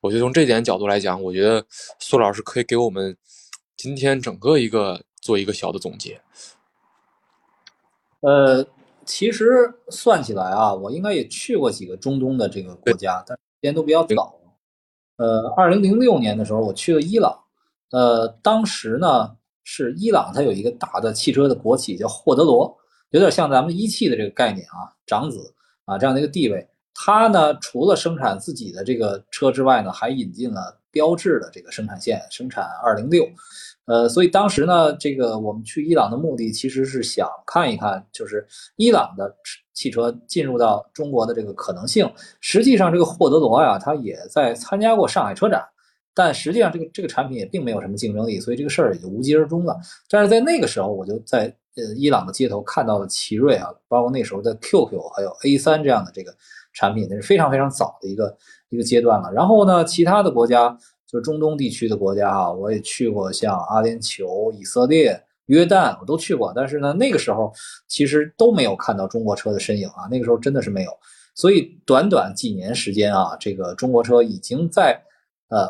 Speaker 2: 我觉得从这点角度来讲，我觉得苏老师可以给我们今天整个一个做一个小的总结。
Speaker 1: 呃，其实算起来啊，我应该也去过几个中东的这个国家，但时间都比较早。呃，二零零六年的时候，我去了伊朗。呃，当时呢是伊朗，它有一个大的汽车的国企叫霍德罗。有点像咱们一汽的这个概念啊，长子啊这样的一个地位。它呢，除了生产自己的这个车之外呢，还引进了标致的这个生产线，生产二零六。呃，所以当时呢，这个我们去伊朗的目的其实是想看一看，就是伊朗的汽车进入到中国的这个可能性。实际上，这个霍德罗呀，他也在参加过上海车展，但实际上这个这个产品也并没有什么竞争力，所以这个事儿也就无疾而终了。但是在那个时候，我就在呃伊朗的街头看到了奇瑞啊，包括那时候的 QQ 还有 A 三这样的这个产品，那是非常非常早的一个一个阶段了。然后呢，其他的国家就是中东地区的国家啊，我也去过，像阿联酋、以色列。约旦我都去过，但是呢，那个时候其实都没有看到中国车的身影啊。那个时候真的是没有，所以短短几年时间啊，这个中国车已经在呃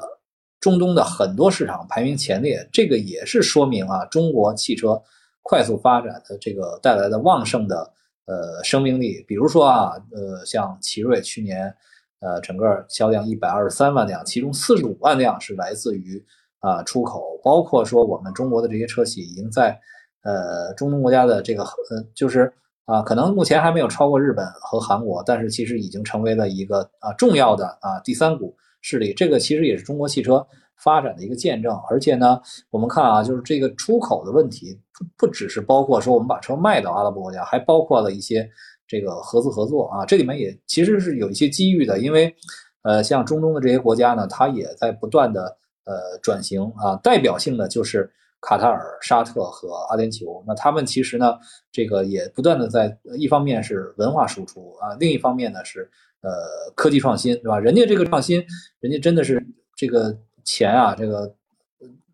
Speaker 1: 中东的很多市场排名前列。这个也是说明啊，中国汽车快速发展的这个带来的旺盛的呃生命力。比如说啊，呃，像奇瑞去年呃整个销量一百二十三万辆，其中四十五万辆是来自于。啊，出口包括说我们中国的这些车企已经在呃中东国家的这个呃就是啊，可能目前还没有超过日本和韩国，但是其实已经成为了一个啊重要的啊第三股势力。这个其实也是中国汽车发展的一个见证。而且呢，我们看啊，就是这个出口的问题不不只是包括说我们把车卖到阿拉伯国家，还包括了一些这个合资合作啊，这里面也其实是有一些机遇的，因为呃像中东的这些国家呢，它也在不断的。呃，转型啊，代表性的就是卡塔尔、沙特和阿联酋。那他们其实呢，这个也不断的在一方面是文化输出啊，另一方面呢是呃科技创新，对吧？人家这个创新，人家真的是这个钱啊，这个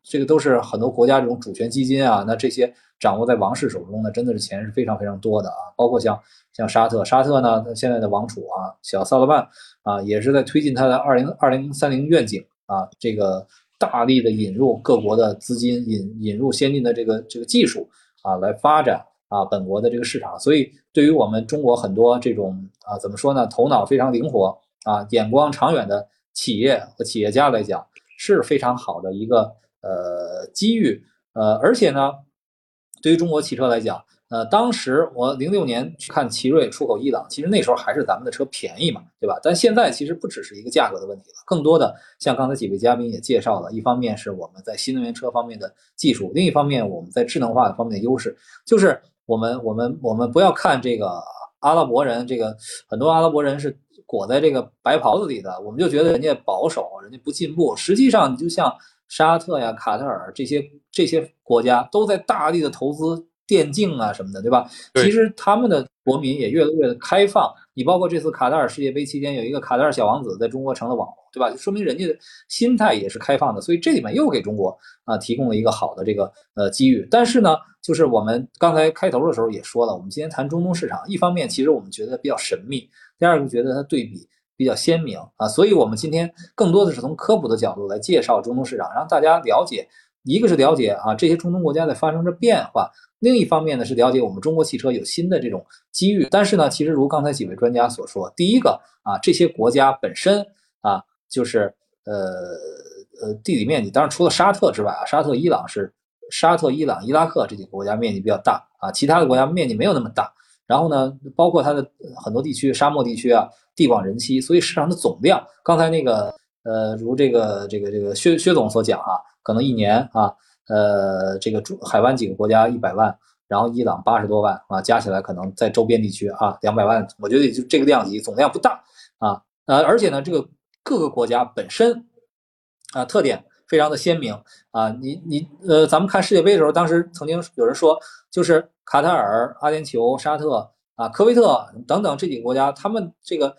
Speaker 1: 这个都是很多国家这种主权基金啊，那这些掌握在王室手中呢，真的是钱是非常非常多的啊。包括像像沙特，沙特呢，他现在的王储啊，小萨勒曼啊，也是在推进他的二零二零三零愿景啊，这个。大力的引入各国的资金，引引入先进的这个这个技术啊，来发展啊本国的这个市场。所以，对于我们中国很多这种啊，怎么说呢，头脑非常灵活啊，眼光长远的企业和企业家来讲，是非常好的一个呃机遇。呃，而且呢，对于中国汽车来讲。呃，当时我零六年去看奇瑞出口伊朗，其实那时候还是咱们的车便宜嘛，对吧？但现在其实不只是一个价格的问题了，更多的像刚才几位嘉宾也介绍了，一方面是我们在新能源车方面的技术，另一方面我们在智能化的方面的优势，就是我们我们我们不要看这个阿拉伯人，这个很多阿拉伯人是裹在这个白袍子里的，我们就觉得人家保守，人家不进步。实际上，你就像沙特呀、卡塔尔这些这些国家都在大力的投资。电竞啊什么的，对吧？其实他们的国民也越来越开放。你包括这次卡塔尔世界杯期间，有一个卡塔尔小王子在中国成了网红，对吧？就说明人家的心态也是开放的。所以这里面又给中国啊提供了一个好的这个呃机遇。但是呢，就是我们刚才开头的时候也说了，我们今天谈中东市场，一方面其实我们觉得比较神秘，第二个觉得它对比比较鲜明啊。所以我们今天更多的是从科普的角度来介绍中东市场，让大家了解。一个是了解啊这些中东国家在发生着变化。另一方面呢，是了解我们中国汽车有新的这种机遇。但是呢，其实如刚才几位专家所说，第一个啊，这些国家本身啊，就是呃呃地理面积，当然除了沙特之外啊，沙特、伊朗是沙特、伊朗、伊拉克这几个国家面积比较大啊，其他的国家面积没有那么大。然后呢，包括它的很多地区，沙漠地区啊，地广人稀，所以市场的总量，刚才那个呃，如这个这个这个薛薛总所讲啊，可能一年啊。呃，这个中海湾几个国家一百万，然后伊朗八十多万啊，加起来可能在周边地区啊两百万，我觉得也就这个量级，总量不大啊。呃，而且呢，这个各个国家本身啊特点非常的鲜明啊。你你呃，咱们看世界杯的时候，当时曾经有人说，就是卡塔尔、阿联酋、沙特啊、科威特等等这几个国家，他们这个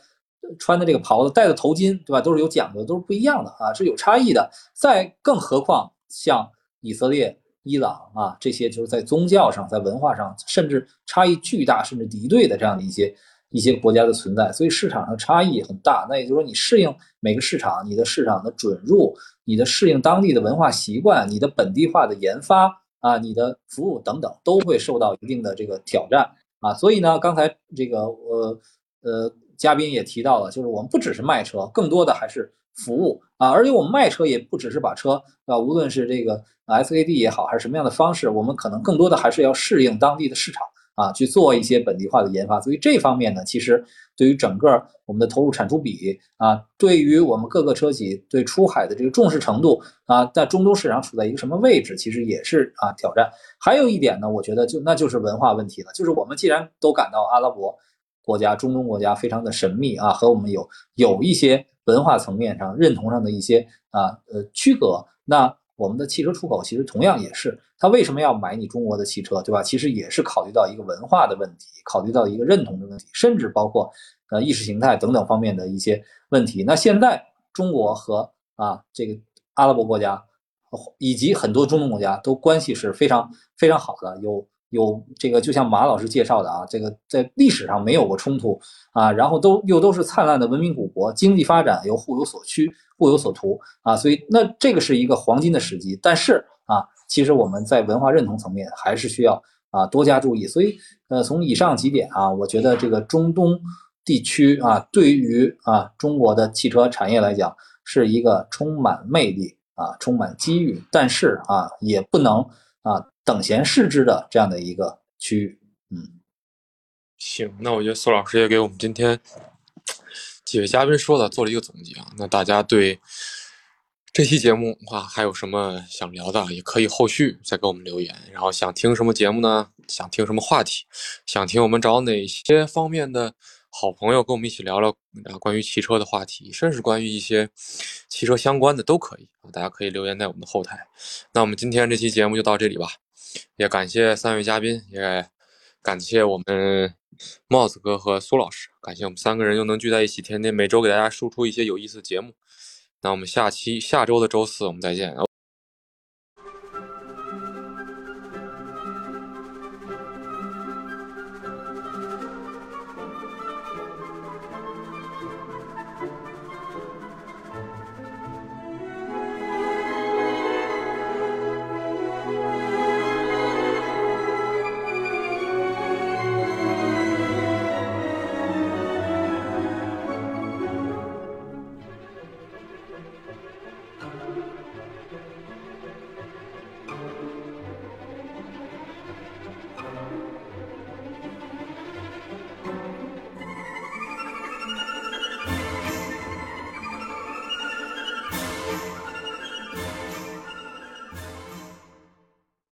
Speaker 1: 穿的这个袍子、戴的头巾，对吧，都是有讲究，都是不一样的啊，是有差异的。再更何况像。以色列、伊朗啊，这些就是在宗教上、在文化上，甚至差异巨大，甚至敌对的这样的一些一些国家的存在，所以市场上差异很大。那也就是说，你适应每个市场，你的市场的准入，你的适应当地的文化习惯，你的本地化的研发啊，你的服务等等，都会受到一定的这个挑战啊。所以呢，刚才这个呃呃嘉宾也提到了，就是我们不只是卖车，更多的还是。服务啊，而且我们卖车也不只是把车啊，无论是这个 SKD 也好，还是什么样的方式，我们可能更多的还是要适应当地的市场啊，去做一些本地化的研发。所以这方面呢，其实对于整个我们的投入产出比啊，对于我们各个车企对出海的这个重视程度啊，在中东市场处在一个什么位置，其实也是啊挑战。还有一点呢，我觉得就那就是文化问题了，就是我们既然都赶到阿拉伯国家、中东国家非常的神秘啊，和我们有有一些。文化层面上认同上的一些啊呃区隔。那我们的汽车出口其实同样也是，他为什么要买你中国的汽车，对吧？其实也是考虑到一个文化的问题，考虑到一个认同的问题，甚至包括呃意识形态等等方面的一些问题。那现在中国和啊这个阿拉伯国家以及很多中东国家都关系是非常非常好的，有。有这个，就像马老师介绍的啊，这个在历史上没有过冲突啊，然后都又都是灿烂的文明古国，经济发展又互有所趋、互有所图啊，所以那这个是一个黄金的时机。但是啊，其实我们在文化认同层面还是需要啊多加注意。所以呃，从以上几点啊，我觉得这个中东地区啊，对于啊中国的汽车产业来讲，是一个充满魅力啊、充满机遇，但是啊，也不能啊。等闲视之的这样的一个区域，嗯，
Speaker 2: 行，那我觉得苏老师也给我们今天几位嘉宾说的做了一个总结啊。那大家对这期节目啊还有什么想聊的，也可以后续再给我们留言。然后想听什么节目呢？想听什么话题？想听我们找哪些方面的好朋友跟我们一起聊聊啊关于汽车的话题，甚至关于一些汽车相关的都可以啊。大家可以留言在我们的后台。那我们今天这期节目就到这里吧。也感谢三位嘉宾，也感谢我们帽子哥和苏老师，感谢我们三个人又能聚在一起，天天每周给大家输出一些有意思的节目。那我们下期下周的周四我们再见。